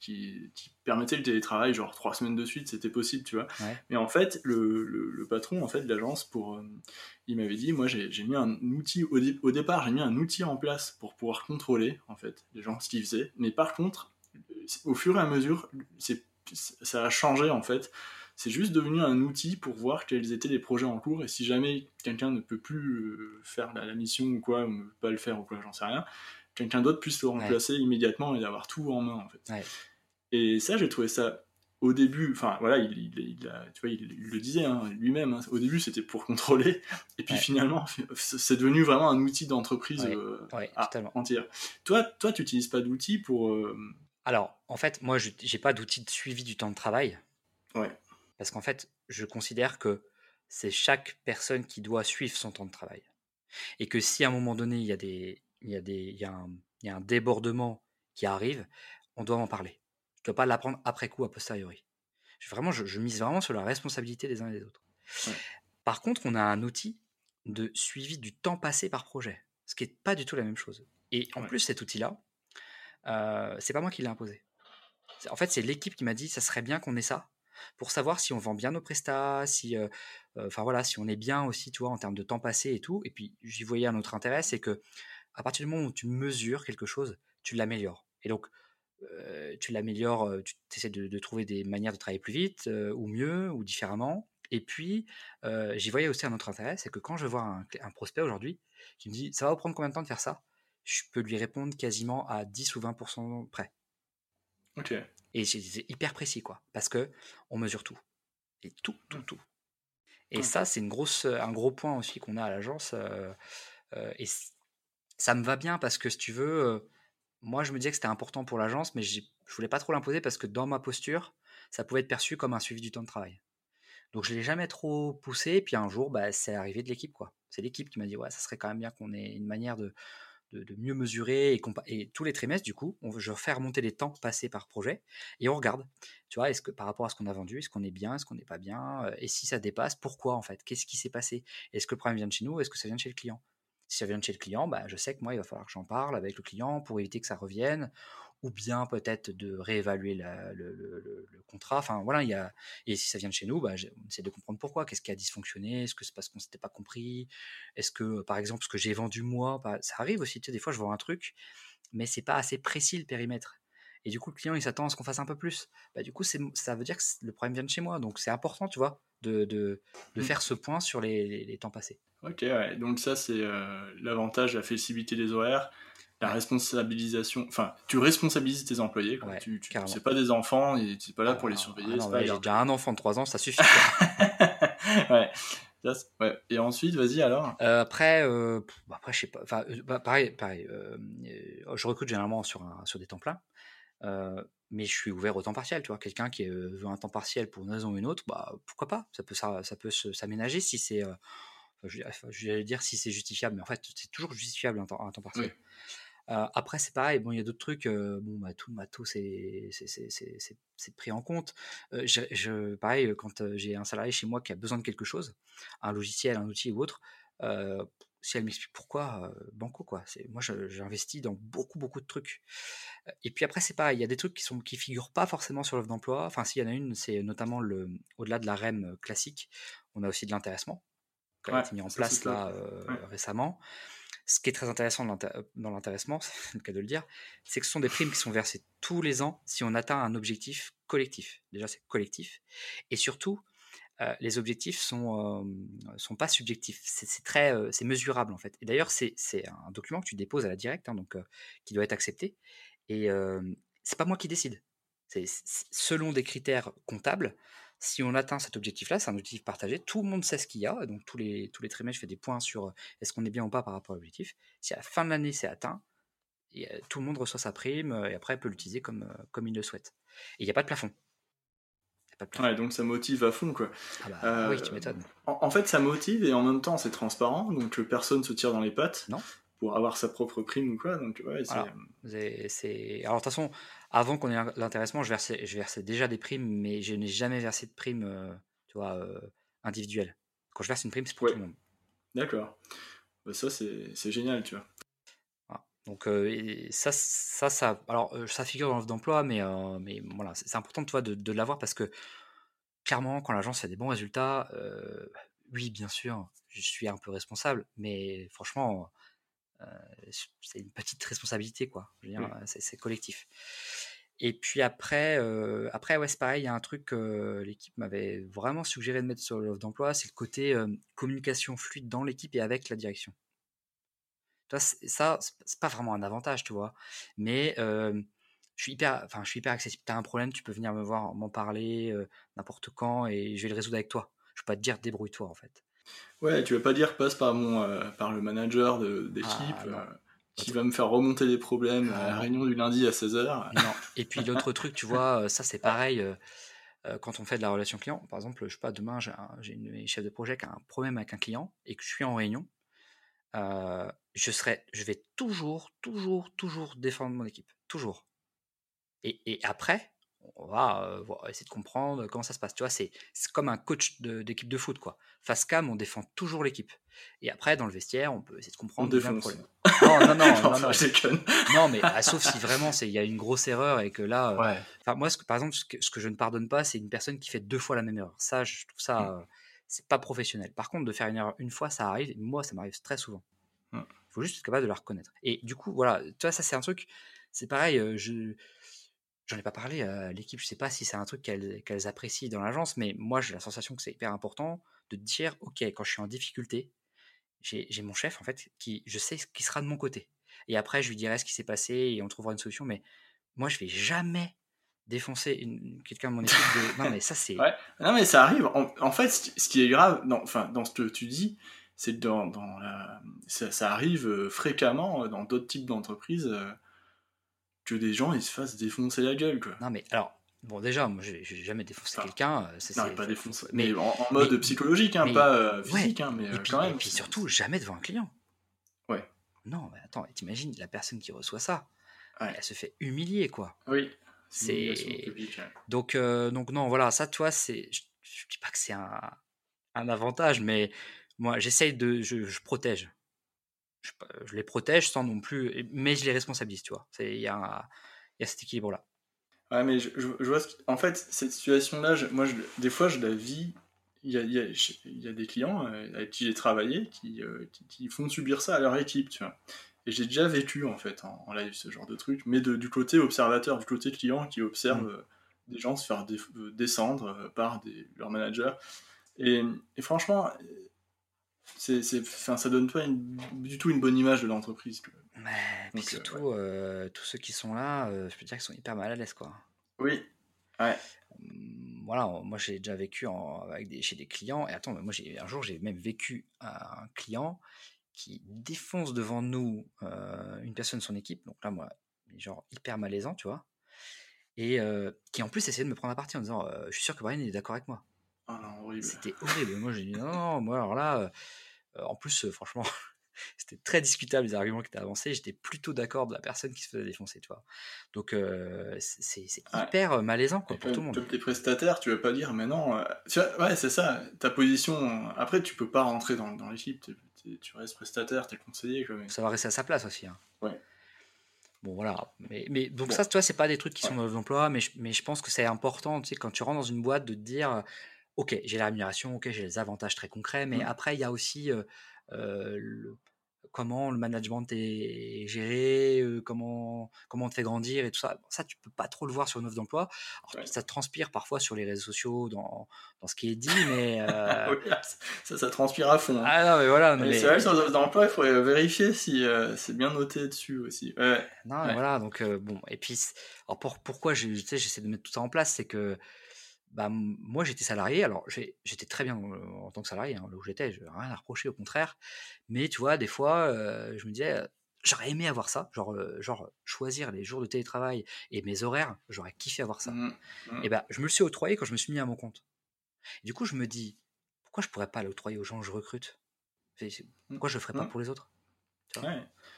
qui, permettait le télétravail, genre trois semaines de suite, c'était possible, tu vois. Mais en fait, le, le, patron en fait de l'agence, pour, il m'avait dit, moi j'ai mis un outil au, au départ, j'ai mis un outil en place pour pouvoir contrôler en fait les gens ce qu'ils faisaient. Mais par contre, au fur et à mesure, ça a changé en fait. C'est juste devenu un outil pour voir quels étaient les projets en cours et si jamais quelqu'un ne peut plus euh, faire la, mission ou quoi, ou ne peut pas le faire ou quoi, j'en sais rien, quelqu'un d'autre puisse le remplacer immédiatement et avoir tout en main en fait. Et ça, j'ai trouvé ça au début, enfin voilà, il, il, tu vois, il, le disait hein, lui-même, hein, au début c'était pour contrôler, et puis finalement c'est devenu vraiment un outil d'entreprise euh, entière. Toi, toi tu n'utilises pas d'outils pour... Euh, Alors, en fait, moi je n'ai pas d'outils de suivi du temps de travail. Ouais. Parce qu'en fait, je considère que c'est chaque personne qui doit suivre son temps de travail. Et que si à un moment donné, il y a, des, il y a, des, il y a, un, il y a un débordement qui arrive, on doit en parler. Je ne dois pas l'apprendre après coup, a posteriori. Je, vraiment, je, mise vraiment sur la responsabilité des uns et des autres. Par contre, on a un outil de suivi du temps passé par projet, ce qui n'est pas du tout la même chose. Et en plus, cet outil-là, euh, c'est pas moi qui l'ai imposé. En fait, c'est l'équipe qui m'a dit ça serait bien qu'on ait ça pour savoir si on vend bien nos prestats, si, enfin voilà, si on est bien aussi, tu vois, en termes de temps passé et tout. Et puis j'y voyais un autre intérêt, c'est que à partir du moment où tu mesures quelque chose, tu l'améliores. Et donc tu l'améliores, tu essaies de, trouver des manières de travailler plus vite ou mieux ou différemment. Et puis, j'y voyais aussi un autre intérêt, c'est que quand je vois un, un prospect aujourd'hui qui me dit ça va vous prendre combien de temps de faire ça, je peux lui répondre quasiment à 10 ou 20% près. Ok. Et c'est hyper précis, quoi, parce que on mesure tout. Et tout, tout, tout. Et ça, c'est une grosse, un gros point aussi qu'on a à l'agence. et ça me va bien parce que, si tu veux, moi, je me disais que c'était important pour l'agence, mais je voulais pas trop l'imposer parce que dans ma posture, ça pouvait être perçu comme un suivi du temps de travail. Donc, je l'ai jamais trop poussé. Et puis un jour, bah, c'est arrivé de l'équipe, quoi. C'est l'équipe qui m'a dit, ouais, ça serait quand même bien qu'on ait une manière de, de, mieux mesurer et, tous les trimestres, du coup, on, je fais remonter les temps passés par projet et on regarde, tu vois, est-ce que par rapport à ce qu'on a vendu, est-ce qu'on est bien, est-ce qu'on n'est pas bien, euh, et si ça dépasse, pourquoi en fait, qu'est-ce qui s'est passé, est-ce que le problème vient de chez nous, est-ce que ça vient de chez le client? Si ça vient de chez le client, bah, je sais que moi, il va falloir que j'en parle avec le client pour éviter que ça revienne, ou bien peut-être de réévaluer le, contrat. Enfin voilà, il y a, et si ça vient de chez nous, bah, on essaie de comprendre pourquoi. Qu'est-ce qui a dysfonctionné? Est-ce que c'est parce qu'on s'était pas compris? Est-ce que par exemple ce que j'ai vendu moi, bah, ça arrive aussi. Tu sais, des fois je vends un truc, mais c'est pas assez précis le périmètre. Et du coup, le client, il s'attend à ce qu'on fasse un peu plus. Bah, du coup, ça veut dire que le problème vient de chez moi. Donc, c'est important, tu vois, de, de, de, mmh. faire ce point sur les, les, temps passés. Ok, ouais. donc ça, c'est euh, l'avantage, la flexibilité des horaires la responsabilisation, enfin, tu responsabilises tes employés. Quoi. tu, tu c'est pas des enfants et tu pas là pour les ah, surveiller. Ah j'ai déjà un enfant de 3 ans, ça suffit. ouais. ouais. Et ensuite, vas-y alors. Euh, après, euh, bah, après, je sais pas. Enfin, euh, bah, pareil, pareil. je recrute généralement sur, un, sur des temps pleins. mais je suis ouvert au temps partiel, tu vois. Quelqu'un qui veut un temps partiel pour une raison ou une autre, bah, pourquoi pas? Ça peut, ça, ça peut s'aménager si c'est. je, vais dire si c'est justifiable, mais en fait, c'est toujours justifiable un temps, un temps partiel. Euh, après, c'est pareil, bon, il y a d'autres trucs, euh, bon, bah, tout le matos, c'est pris en compte. Euh, je, pareil, quand j'ai un salarié chez moi qui a besoin de quelque chose, un logiciel, un outil ou autre, si elle m'explique pourquoi, banco, quoi. Moi, j'investis dans beaucoup, beaucoup de trucs. Et puis après, c'est pareil, il y a des trucs qui sont qui figurent pas forcément sur l'offre d'emploi. Enfin, s'il y en a une, c'est notamment le, au-delà de la REM classique, on a aussi de l'intéressement, qui a été mis en place là récemment. Ce qui est très intéressant euh, dans l'intéressement, c'est le cas de le dire, c'est que ce sont des primes qui sont versées tous les ans si on atteint un objectif collectif. Déjà, c'est collectif. Et surtout, euh, les objectifs sont, euh, sont pas subjectifs. C'est très, c'est mesurable en fait. Et d'ailleurs, c'est un document que tu déposes à la directe, hein, donc qui doit être accepté. Et c'est pas moi qui décide. C'est selon des critères comptables si on atteint cet objectif-là, c'est un objectif partagé, tout le monde sait ce qu'il y a, donc tous les, tous les trimestres, je fais des points sur euh, est-ce qu'on est bien ou pas par rapport à l'objectif. Si à la fin de l'année c'est atteint, et, euh, tout le monde reçoit sa prime euh, et après peut l'utiliser comme, comme il le souhaite. Et il n'y a pas de plafond. Ouais, donc ça motive à fond quoi. Ah bah, oui, tu m'étonnes. En, fait, ça motive et en même temps c'est transparent, donc personne se tire dans les pattes. Non. Pour avoir sa propre prime ou quoi, donc ouais, c'est. Alors de toute façon, avant qu'on ait l'intéressement, je versais, je versais déjà des primes, mais je n'ai jamais versé de primes, euh, tu vois, euh, individuelles. Quand je verse une prime, c'est pour tout le monde. D'accord. Bah, ça, c'est génial, tu vois. Donc ça, ça, ça, alors ça figure dans l'offre d'emploi, mais, mais voilà, c'est important toi, de, de l'avoir parce que clairement, quand l'agence fait des bons résultats, oui, bien sûr, je suis un peu responsable, mais franchement, c'est une petite responsabilité, quoi. c'est collectif. Et puis après, après ouais, c'est pareil, il y a un truc que l'équipe m'avait vraiment suggéré de mettre sur l'offre d'emploi, c'est le côté communication fluide dans l'équipe et avec la direction. Ça, c'est pas vraiment un avantage, tu vois. Mais je suis hyper, enfin, je suis hyper accessible. T'as un problème, tu peux venir me voir, m'en parler n'importe quand et je vais le résoudre avec toi. Je peux pas te dire débrouille-toi en fait. Ouais, tu vas pas dire passe par mon, par le manager d'équipe. Ah, qui va me faire remonter les problèmes à la ah. réunion du lundi à 16h. Non. Et puis l'autre truc, tu vois, ça c'est pareil quand on fait de la relation client. Par exemple, je sais pas, demain j'ai une chef de projet qui a un problème avec un client et que je suis en réunion je serai, je vais toujours, toujours, toujours défendre mon équipe, toujours. Et, après, on va, essayer de comprendre comment ça se passe. Tu vois, c'est comme un coach d'équipe de, foot, quoi. Face cam, on défend toujours l'équipe. Et après, dans le vestiaire, on peut essayer de comprendre le problème. Non, non, non, non, non, non, mais ah, sauf si vraiment il y a une grosse erreur et que là, enfin moi, ce que, par exemple, ce que, je ne pardonne pas, c'est une personne qui fait deux fois la même erreur. Ça, je trouve ça. Mmh c'est pas professionnel. Par contre, de faire une erreur une fois, ça arrive. Et moi, ça m'arrive très souvent. Il faut juste être capable de la reconnaître. Et du coup, voilà, tu vois, ça, c'est un truc. C'est pareil, je. J'en ai pas parlé à l'équipe, je sais pas si c'est un truc qu'elles apprécient dans l'agence, mais moi j'ai la sensation que c'est hyper important de dire ok, quand je suis en difficulté, j'ai mon chef en fait qui, je sais qui sera de mon côté. Et après, je lui dirai ce qui s'est passé et on trouvera une solution. Mais moi, je vais jamais défoncer quelqu'un de mon équipe. Non, mais ça, c'est. Ouais. Non, mais ça arrive. En, fait, ce qui est grave, dans, enfin, dans ce que tu dis, c'est que dans, dans la... ça, arrive euh, fréquemment euh, dans d'autres types d'entreprises euh, que des gens ils se fassent défoncer la gueule. Quoi. Non, mais alors. Bon, déjà, moi, j'ai jamais défoncé quelqu'un. Non, pas défoncé. Mais, en, mode psychologique, hein, pas physique, hein, mais et puis, quand même. Et puis surtout, jamais devant un client. Ouais. Non, mais attends, t'imagines la personne qui reçoit ça. Elle se fait humilier, quoi. Oui. C'est donc euh, donc non voilà ça toi c'est je, ne dis pas que c'est un, un, avantage mais moi j'essaye de je, je protège je, je, les protège sans non plus mais je les responsabilise tu vois il y a il y a cet équilibre là ouais mais je, vois en fait cette situation là moi des fois je la vis il y a, il y a, il y a des clients euh, avec qui j'ai travaillé qui, euh, qui, qui, font subir ça à leur équipe tu vois et j'ai déjà vécu en fait en, live ce genre de truc, mais du côté observateur, du côté client qui observe mm. euh, des gens se faire descendre par des, leurs managers. Et, franchement, c'est, ça donne pas du tout une bonne image de l'entreprise. Mais surtout, tous ceux qui sont là, je peux dire qu'ils sont hyper mal à l'aise. Quoi. Oui, ouais. Hum, voilà, moi j'ai déjà vécu avec des, chez des clients. Et attends, moi j'ai, un jour j'ai même vécu un client qui défonce devant nous une personne de son équipe, donc là, moi, genre hyper malaisant, tu vois, et qui en plus essayait de me prendre à partie en disant Je suis sûr que Brian est d'accord avec moi. Oh non, horrible. C'était horrible. moi, j'ai dit Non, non, moi, alors là, en plus, franchement, c'était très discutable les arguments qui étaient avancés. J'étais plutôt d'accord de la personne qui se faisait défoncer, tu vois. Donc, c'est hyper malaisant quoi, pour tout le monde. Tes prestataires, tu vas pas dire Mais non, ouais, c'est ça, ta position. Après, tu peux pas rentrer dans, dans l'équipe tu restes prestataire, t'es conseiller. Quoi, Ça va rester à sa place aussi. Hein. Ouais. Bon, voilà. Mais, mais donc, ça, tu vois, c'est pas des trucs qui sont dans l'emploi, mais, je, mais je pense que c'est important, tu sais, quand tu rentres dans une boîte, de te dire Ok, j'ai la rémunération, ok, j'ai les avantages très concrets, mais mmh. après, il y a aussi euh, euh, le, comment le management est géré, comment, comment on te fait grandir et tout ça. ça, tu peux pas trop le voir sur une offre d'emploi. Ça transpire parfois sur les réseaux sociaux, dans, dans ce qui est dit, mais. ça, ça transpire à fond. Hein. Ah non, mais voilà. Mais, c'est vrai, sur l'offre d'emploi, il faudrait vérifier si c'est bien noté dessus aussi. Non, voilà, donc bon. Et puis, alors pour, pourquoi j'essaie de mettre tout ça en place, c'est que bah, moi j'étais salarié, alors j'étais très bien en tant que salarié, hein, là où j'étais, je rien à reprocher, au contraire. Mais tu vois, des fois, je me disais, j'aurais aimé avoir ça, genre, genre choisir les jours de télétravail et mes horaires, j'aurais kiffé avoir ça. Mmh, mmh. Et ben, je me le suis octroyé quand je me suis mis à mon compte. du coup, je me dis, pourquoi je pourrais pas l'octroyer aux gens que je recrute? Mmh, Pourquoi je le ferais pas pour les autres?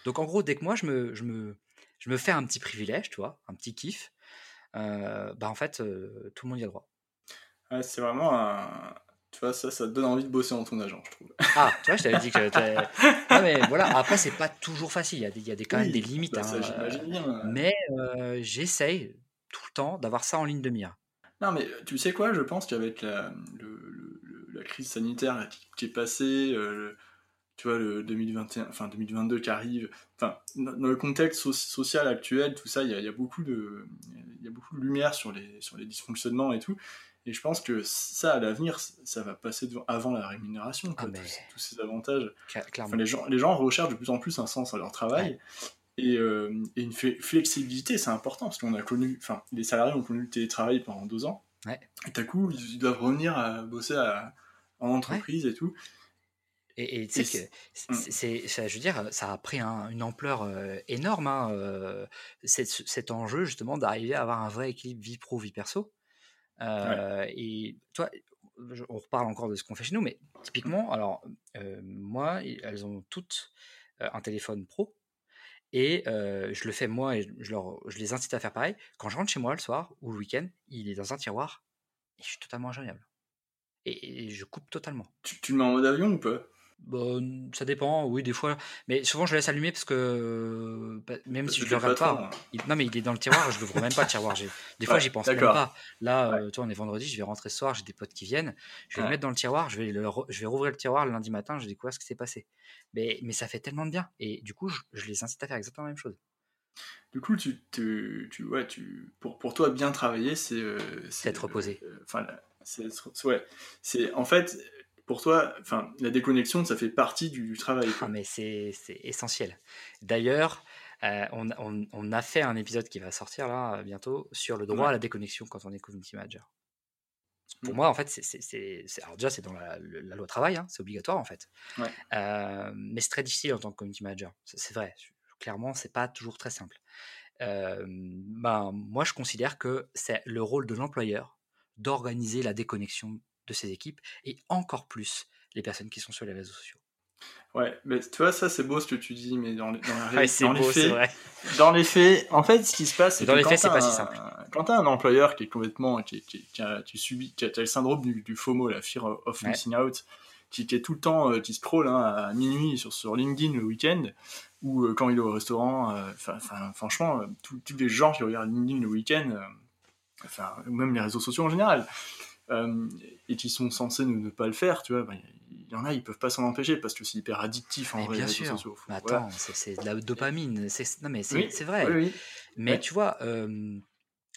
Donc en gros, dès que moi je me, je me, je me fais un petit privilège, tu vois, un petit kiff, bah en fait, tout le monde y a droit c'est vraiment un, tu vois, ça, ça te donne envie de bosser dans ton agent, je trouve. Ah, tu vois, je t'avais dit que. Ah, mais voilà, après, c'est pas toujours facile. Il y a, des, il y a des, quand même des limites. Bah, ça, hein, bien. euh, mais euh, j'essaye tout le temps d'avoir ça en ligne de mire. Non, mais tu sais quoi, je pense qu'avec la, le, le- le- la crise sanitaire qui, qui est passée, euh, le- tu vois, le 2021, enfin 2022 qui arrive, enfin, dans le contexte so- social actuel, tout ça, il y y a beaucoup de, il y a beaucoup de lumière sur les, sur les dysfonctionnements et tout. Et je pense que ça, à l'avenir, ça va passer devant- avant la rémunération, quoi, Ah, tous, tous ces avantages. Enfin, les, gens, les gens recherchent de plus en plus un sens à leur travail. Et, euh, et une fle- flexibilité, c'est important parce qu'on a connu, enfin, les salariés ont connu le télétravail pendant deux ans. Ouais. Et tout à coup, ils doivent revenir à bosser à- en entreprise et tout. Et, tu sais que Mm. c'est- ça, je veux dire, ça a pris un- une ampleur euh, énorme, hein, euh, cet, cet enjeu justement d'arriver à avoir un vrai équilibre vie pro vie perso. Euh, Et toi, on reparle encore de ce qu'on fait chez nous, mais typiquement, alors euh, moi, elles ont toutes euh, un téléphone pro. Et euh, je le fais moi et je, leur, je les incite à faire pareil. Quand je rentre chez moi le soir ou le week-end, il est dans un tiroir et je suis totalement injoignable. Et, et je coupe totalement. Tu, tu le mets en mode avion ou pas? Bon, ça dépend, oui, des fois. Mais souvent, je laisse allumer parce que euh, bah, même Parce si que je le regarde patron, pas, hein. il- non, mais il est dans le tiroir, je l'ouvre même pas le tiroir. J'ai- Des fois, Ouais, j'y pense même pas. Là, euh, toi, on est vendredi, je vais rentrer ce soir, j'ai des potes qui viennent, je vais Ouais. le mettre dans le tiroir, je vais, le re- je vais rouvrir le tiroir le lundi matin, je vais découvrir ce qui s'est passé. Mais, mais ça fait tellement de bien. Et du coup, je, je les incite à faire exactement la même chose. Du coup, tu, tu, tu, ouais, tu, pour, pour toi, bien travailler, c'est. euh, C'est être reposé. Enfin, c'est ouais. C'est en fait, pour toi, enfin, la déconnexion, ça fait partie du, du travail. Ah, mais c'est essentiel. D'ailleurs, euh, on, on- on a fait un épisode qui va sortir là bientôt sur le droit Ouais. à la déconnexion quand on est community manager. Pour moi, en fait, c'est alors déjà c'est dans la, la loi travail, hein, c'est obligatoire en fait. Ouais. Euh, mais c'est très difficile en tant que community manager. C'est c'est vrai. Clairement, c'est pas toujours très simple. Euh, ben, moi, je considère que c'est le rôle de l'employeur d'organiser la déconnexion de ses équipes et encore plus les personnes qui sont sur les réseaux sociaux. Ouais, mais tu vois, ça c'est beau ce que tu dis, mais dans, les- dans, Ouais, dans les beau, faits, vrai. dans les faits, en fait, ce qui se passe, c'est Dans que les quand faits, c'est pas si un- simple. Quand t'as un employeur qui est complètement, qui, qui, qui a, tu subis, qui a, qui a le syndrome du, du FOMO, la fear of Ouais. missing out, qui, est tout le temps, euh, qui scroll hein, à minuit sur, sur LinkedIn le week-end, ou euh, quand il est au restaurant, euh, enfin, enfin, franchement, euh, tous les gens qui regardent LinkedIn le week-end, euh, enfin, ou même les réseaux sociaux en général, euh, et qui sont censés ne, ne pas le faire, tu vois, bah, il y en a, ils peuvent pas s'en empêcher parce que c'est hyper addictif en Mais vrai, bien sûr. sociaux. Faut- Mais voilà. attends, c'est c'est de la dopamine. c'est- Non, mais c'est Oui, vrai. Oui, oui. Mais Ouais. tu vois, euh,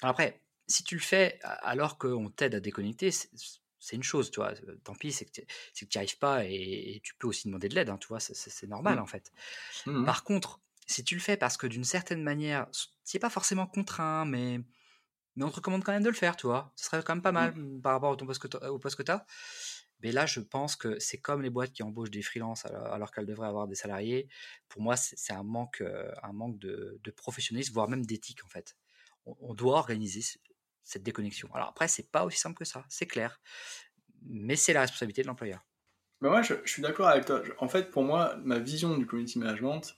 après, si tu le fais a- alors qu'on t'aide à déconnecter, c'est une chose, tu vois. euh, Tant pis, c'est que tu n'y arrives pas et, et tu peux aussi demander de l'aide, hein, tu vois, c'est- normal Mm. en fait. Mhm. Par contre, si tu le fais parce que d'une certaine manière, tu n'es pas forcément contraint, mais, mais on te recommande quand même de le faire, tu vois, ce serait quand même pas mal mm, par rapport au, ton poste que t'as- au poste que tu as. Mais là, je pense que c'est comme les boîtes qui embauchent des freelances alors, qu'elles devraient avoir des salariés. Pour moi, c'est un manque, euh, un manque de, de professionnalisme, voire même d'éthique en fait. On, on doit organiser ce- cette déconnexion. Alors après, c'est pas aussi simple que ça, c'est clair. Mais c'est la responsabilité de l'employeur. Bah moi, je, je suis d'accord avec toi. En fait, pour moi, ma vision du community management,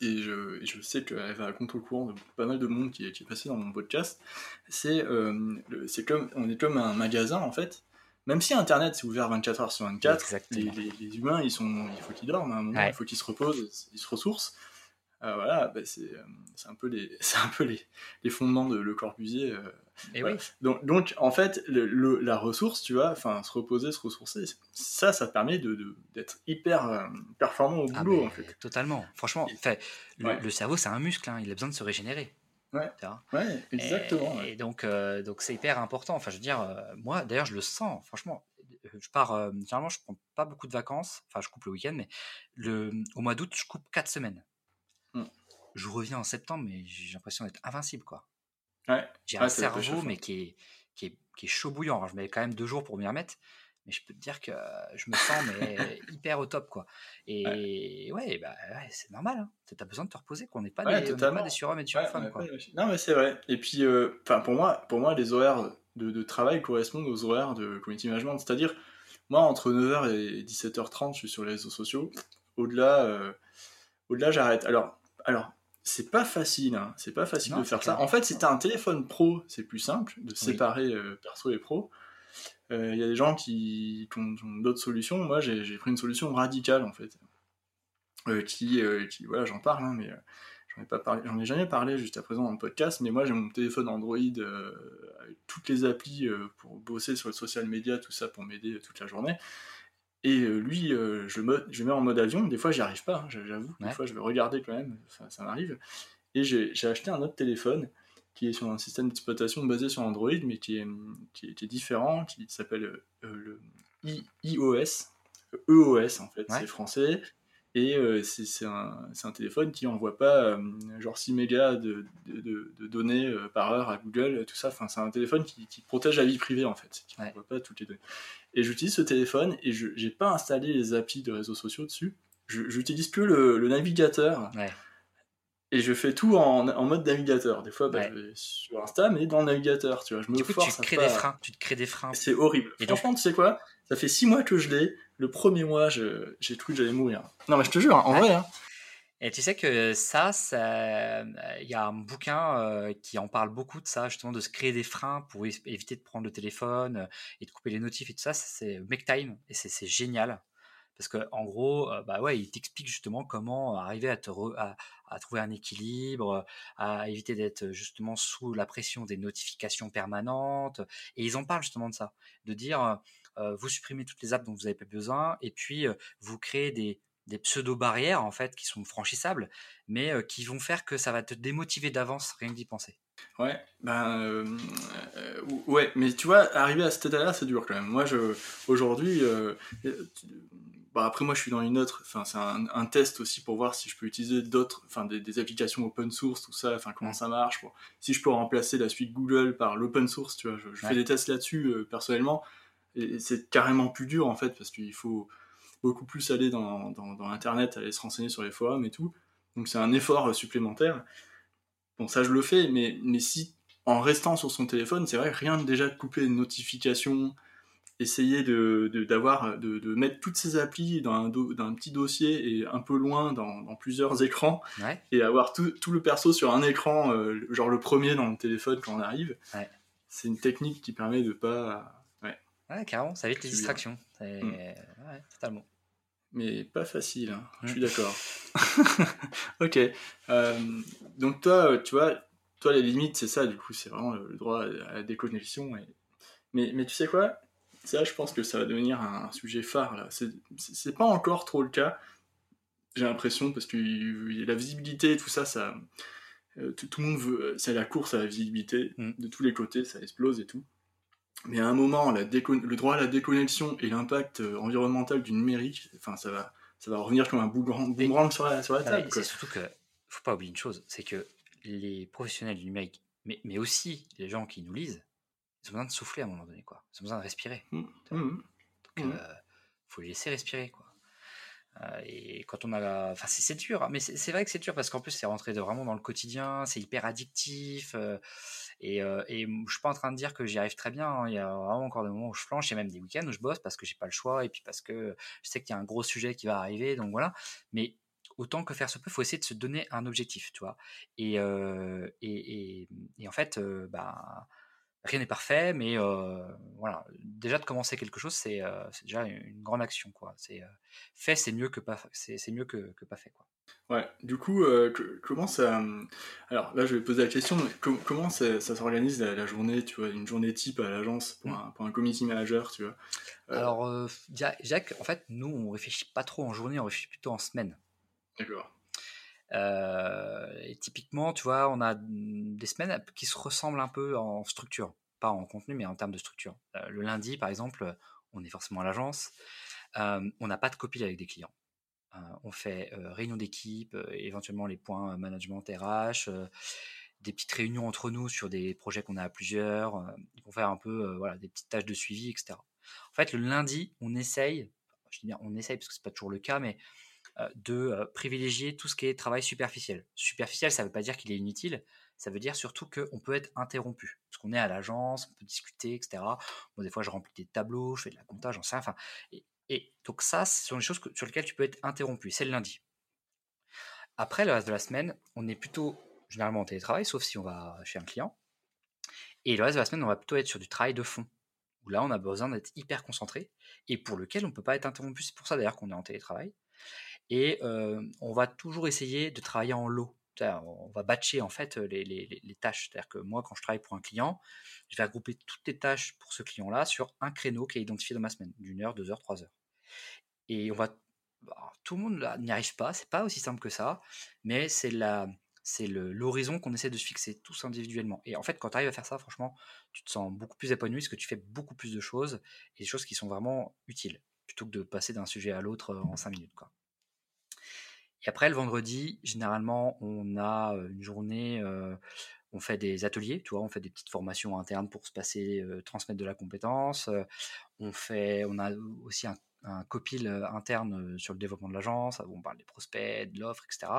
et je, et je sais qu'elle va à contre-courant de pas mal de monde qui est, qui est passé dans mon podcast, c'est euh, c'est comme, on est comme un magasin, en fait. Même si Internet c'est ouvert 24 heures sur 24, les, les- les humains, ils sont, il faut qu'ils dorment à un moment, Ouais. il faut qu'ils se reposent, ils se ressourcent. Euh, voilà, bah, c'est euh, c'est un peu les, un peu les, les fondements de Le Corbusier. euh, Et Ouais. oui, donc, donc, en fait, le, le- la ressource, tu vois, enfin, se reposer, se ressourcer, ça, ça permet de, de- d'être hyper euh, performant au Ah, boulot, en fait. totalement. Franchement, Et- le, Ouais. le cerveau, c'est un muscle, hein, il a besoin de se régénérer. Ouais. exactement. Et, ouais. et donc, donc c'est hyper important. Enfin, je veux dire, moi, d'ailleurs, je le sens. Franchement, je pars. généralement, je prends pas beaucoup de vacances. Enfin, je coupe le week-end, mais le, au mois d'août, je coupe 4 semaines. Mm. Je reviens en septembre, mais j'ai l'impression d'être invincible, quoi. Ouais. J'ai Ouais, un cerveau, mais qui est, qui est, qui est chaud bouillant. Alors, je mets quand même deux jours pour m'y remettre. Mais je peux te dire que je me sens mais, hyper au top, quoi. Et ouais, bah, ouais, c'est normal. Hein. T'as besoin de te reposer, qu'on n'est pas, des- on n'est pas des surhommes et des surfemmes, quoi. Non, mais c'est vrai. Et puis, euh, pour moi, pour moi, les horaires de, de travail correspondent aux horaires de community management. C'est-à-dire, moi, entre 9h et 17h30, je suis sur les réseaux sociaux. Au-delà, euh, au-delà, j'arrête. Alors, alors, c'est pas facile. Hein. C'est pas facile Non, de faire ça. En fait, si t'as un téléphone pro, c'est plus simple de séparer euh, perso et pro. Il y a des gens qui, ont, d'autres solutions. Moi, j'ai pris une solution radicale, en fait. qui, qui, voilà, j'en parle, hein, mais j'en ai, pas parlé, j'en ai jamais parlé jusqu'à présent dans le podcast, mais moi, j'ai mon téléphone Android avec toutes les applis pour bosser sur le social media, tout ça, pour m'aider toute la journée. Et lui, je, me, je mets en mode avion. Des fois, j'y arrive pas, hein, j'avoue. Des fois, je vais regarder quand même, ça, ça m'arrive. Et j'ai acheté un autre téléphone qui est sur un système d'exploitation basé sur Android, mais qui est, qui est, différent, qui s'appelle euh, le iOS, EOS en fait, c'est français. Et euh, c'est un, un, téléphone qui n'envoie pas euh, genre 6 mégas de, de, de, données par heure à Google, tout ça. Enfin, c'est un téléphone qui, qui, protège la vie privée en fait, qui n'envoie pas toutes les données. Et j'utilise ce téléphone et je n'ai pas installé les applis de réseaux sociaux dessus. J'utilise que le, le navigateur. Ouais et je fais tout en, en, mode navigateur. Des fois, bah, je vais sur Insta, mais dans le navigateur, tu vois. Je me du coup, force tu te crées des freins. Tu te crées des freins. C'est horrible. Et Franchement, tu sais quoi? Ça fait six mois que je l'ai. Le premier mois, j'ai cru que j'allais mourir. Non, mais je te jure, en vrai. Hein. Et tu sais que ça, il y a un bouquin euh, qui en parle beaucoup de ça, justement, de se créer des freins pour éviter de prendre le téléphone euh, et de couper les notifs et tout ça. C'est Make Time et c'est génial. Parce que en gros, euh, bah ouais, il t'explique justement comment arriver à, te à, trouver un équilibre, à éviter d'être justement sous la pression des notifications permanentes. Et ils en parlent justement de ça, de dire euh, vous supprimez toutes les apps dont vous n'avez pas besoin, et puis euh, vous créez des, des pseudo-barrières en fait qui sont franchissables, mais qui vont faire que ça va te démotiver d'avance rien que d'y penser. Ouais, ben ouais, mais tu vois, arriver à cet état-là, c'est dur quand même. Moi, je aujourd'hui, bah après moi je suis dans une autre, enfin c'est un, test aussi pour voir si je peux utiliser d'autres, enfin des, applications open source, tout ça, enfin comment ça marche, quoi. si je peux remplacer la suite Google par l'open source, tu vois, je, fais des tests là-dessus personnellement, et, c'est carrément plus dur en fait parce qu'il faut beaucoup plus aller dans, dans, dans, internet, aller se renseigner sur les forums et tout, donc c'est un effort supplémentaire. Bon ça je le fais, mais mais si en restant sur son téléphone, c'est vrai rien de déjà de couper une notification essayer de, d'avoir, de, de, mettre toutes ces applis dans un, un, petit dossier et un peu loin dans, dans plusieurs écrans et avoir tout, tout, le perso sur un écran, euh, genre le premier dans le téléphone quand on arrive. C'est une technique qui permet de pas. Ouais, ouais carrément, ça évite les distractions. Mm. Ouais, totalement. Mais pas facile, hein. je suis d'accord. ok. Euh, donc toi, tu vois, toi les limites, c'est ça, du coup, c'est vraiment le droit à la déconnexion. Et... Mais, mais tu sais quoi? Ça, je pense que ça va devenir un, sujet phare là. C'est pas encore trop le cas, j'ai l'impression, parce que la visibilité, tout ça, ça, euh, tout, le monde veut, c'est la course à la visibilité mm. de tous les côtés, ça explose et tout. Mais à un moment, la le droit à la déconnexion et l'impact euh, environnemental du numérique, enfin, ça va, ça va revenir comme un boomerang, sur la, sur la table. C'est surtout que, faut pas oublier une chose, c'est que les professionnels du numérique, mais, mais aussi les gens qui nous lisent, ils ont besoin de souffler à un moment donné, quoi. Ils ont besoin de respirer. Mmh. Mmh. Donc, il mmh. euh, faut les laisser respirer, quoi. Euh, et quand on a, enfin c'est dur, hein, mais c'est vrai que c'est dur parce qu'en plus c'est rentré vraiment dans le quotidien, c'est hyper addictif. Euh, et, et, je suis pas en train de dire que j'y arrive très bien. Hein. il y a vraiment encore des moments où je flanche, a même des week-ends où je bosse parce que j'ai pas le choix et puis parce que je sais qu'il y a un gros sujet qui va arriver, donc voilà. Mais autant que faire se peut, faut essayer de se donner un objectif, tu vois. Et, et, et, en fait, bah rien n'est parfait, mais voilà, déjà de commencer quelque chose, c'est déjà une grande action, quoi. C'est fait, c'est mieux que pas, c'est mieux que, que, pas fait, quoi. Ouais. Du coup, comment ça Alors là, je vais poser la question. comment ça, s'organise la, journée, tu vois, une journée type à l'agence pour, mmh. un, pour un community manager, tu vois? Alors, Jacques, en fait, nous, on réfléchit pas trop en journée, on réfléchit plutôt en semaine. D'accord. Euh, et typiquement, tu vois, on a des semaines qui se ressemblent un peu en structure, pas en contenu, mais en termes de structure. Euh, le lundi, par exemple, on est forcément à l'agence, euh, on n'a pas de copie avec des clients. on fait réunion d'équipe, éventuellement les points management RH, des petites réunions entre nous sur des projets qu'on a à plusieurs, pour faire un peu voilà, des petites tâches de suivi, etc. En fait, le lundi, on essaye, je dis bien on essaye parce que c'est pas toujours le cas, mais de euh, privilégier tout ce qui est travail superficiel. Superficiel, ça ne veut pas dire qu'il est inutile, ça veut dire surtout qu'on peut être interrompu. Parce qu'on est à l'agence, on peut discuter, etc. Moi, des fois, je remplis des tableaux, je fais de la comptage, j'en sais enfin. Et, donc, ça, ce sont des choses sur lesquelles tu peux être interrompu. C'est le lundi. Après, le reste de la semaine, on est plutôt généralement en télétravail, sauf si on va chez un client. Et le reste de la semaine, on va plutôt être sur du travail de fond. où là, on a besoin d'être hyper concentré et pour lequel on ne peut pas être interrompu. C'est pour ça d'ailleurs qu'on est en télétravail. Et on va toujours essayer de travailler en lot. On va batcher en fait les, tâches. C'est-à-dire que moi, quand je travaille pour un client, je vais regrouper toutes les tâches pour ce client-là sur un créneau qui est identifié dans ma semaine, d'une heure, deux heures, trois heures. Et on va, bah, tout le monde n'y arrive pas, c'est pas aussi simple que ça, mais c'est l'horizon qu'on essaie de se fixer tous individuellement. Et en fait, quand tu arrives à faire ça, franchement, tu te sens beaucoup plus épanoui parce que tu fais beaucoup plus de choses et des choses qui sont vraiment utiles plutôt que de passer d'un sujet à l'autre en cinq minutes. Quoi. Et après, le vendredi, généralement, on a une journée, on fait des ateliers, tu vois, on fait des petites formations internes pour se passer, transmettre de la compétence. on, fait, on a aussi un, copil interne sur le développement de l'agence, on parle des prospects, de l'offre, etc.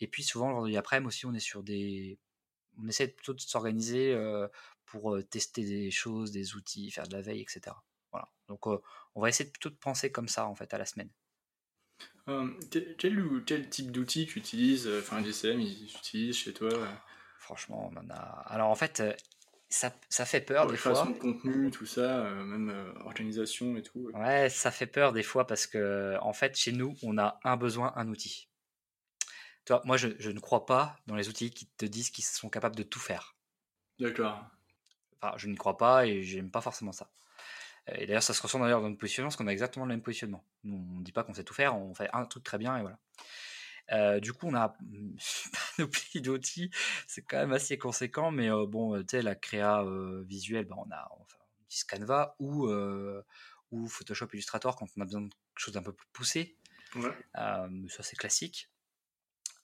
Et puis souvent, le vendredi après aussi, on est sur des. On essaie plutôt de s'organiser pour tester des choses, des outils, faire de la veille, etc. Voilà. Donc, on va essayer plutôt de penser comme ça, en fait, à la semaine. Quel, quel, type d'outils tu utilises Enfin, GCM, ils utilisent chez toi Franchement, on en a. Alors, en fait, ça, ça, fait peur des fois. de contenu, tout ça, même organisation et tout. Ouais, ça fait peur des fois parce que, en fait, chez nous, on a un besoin, un outil. Toi, moi, je, ne crois pas dans les outils qui te disent qu'ils sont capables de tout faire. D'accord. Enfin, je ne crois pas et j'aime pas forcément ça. Et d'ailleurs, ça se ressent d'ailleurs dans notre positionnement, parce qu'on a exactement le même positionnement. Nous, on ne dit pas qu'on sait tout faire, on fait un truc très bien et voilà. Euh, du coup, on a nos plis d'outils, c'est quand même assez conséquent, mais euh, bon, tu sais, la créa euh, visuelle, ben, on a enfin, on utilise Canva ou, ou Photoshop Illustrator quand on a besoin de quelque chose d'un peu plus poussé. Ouais. ça, c'est classique.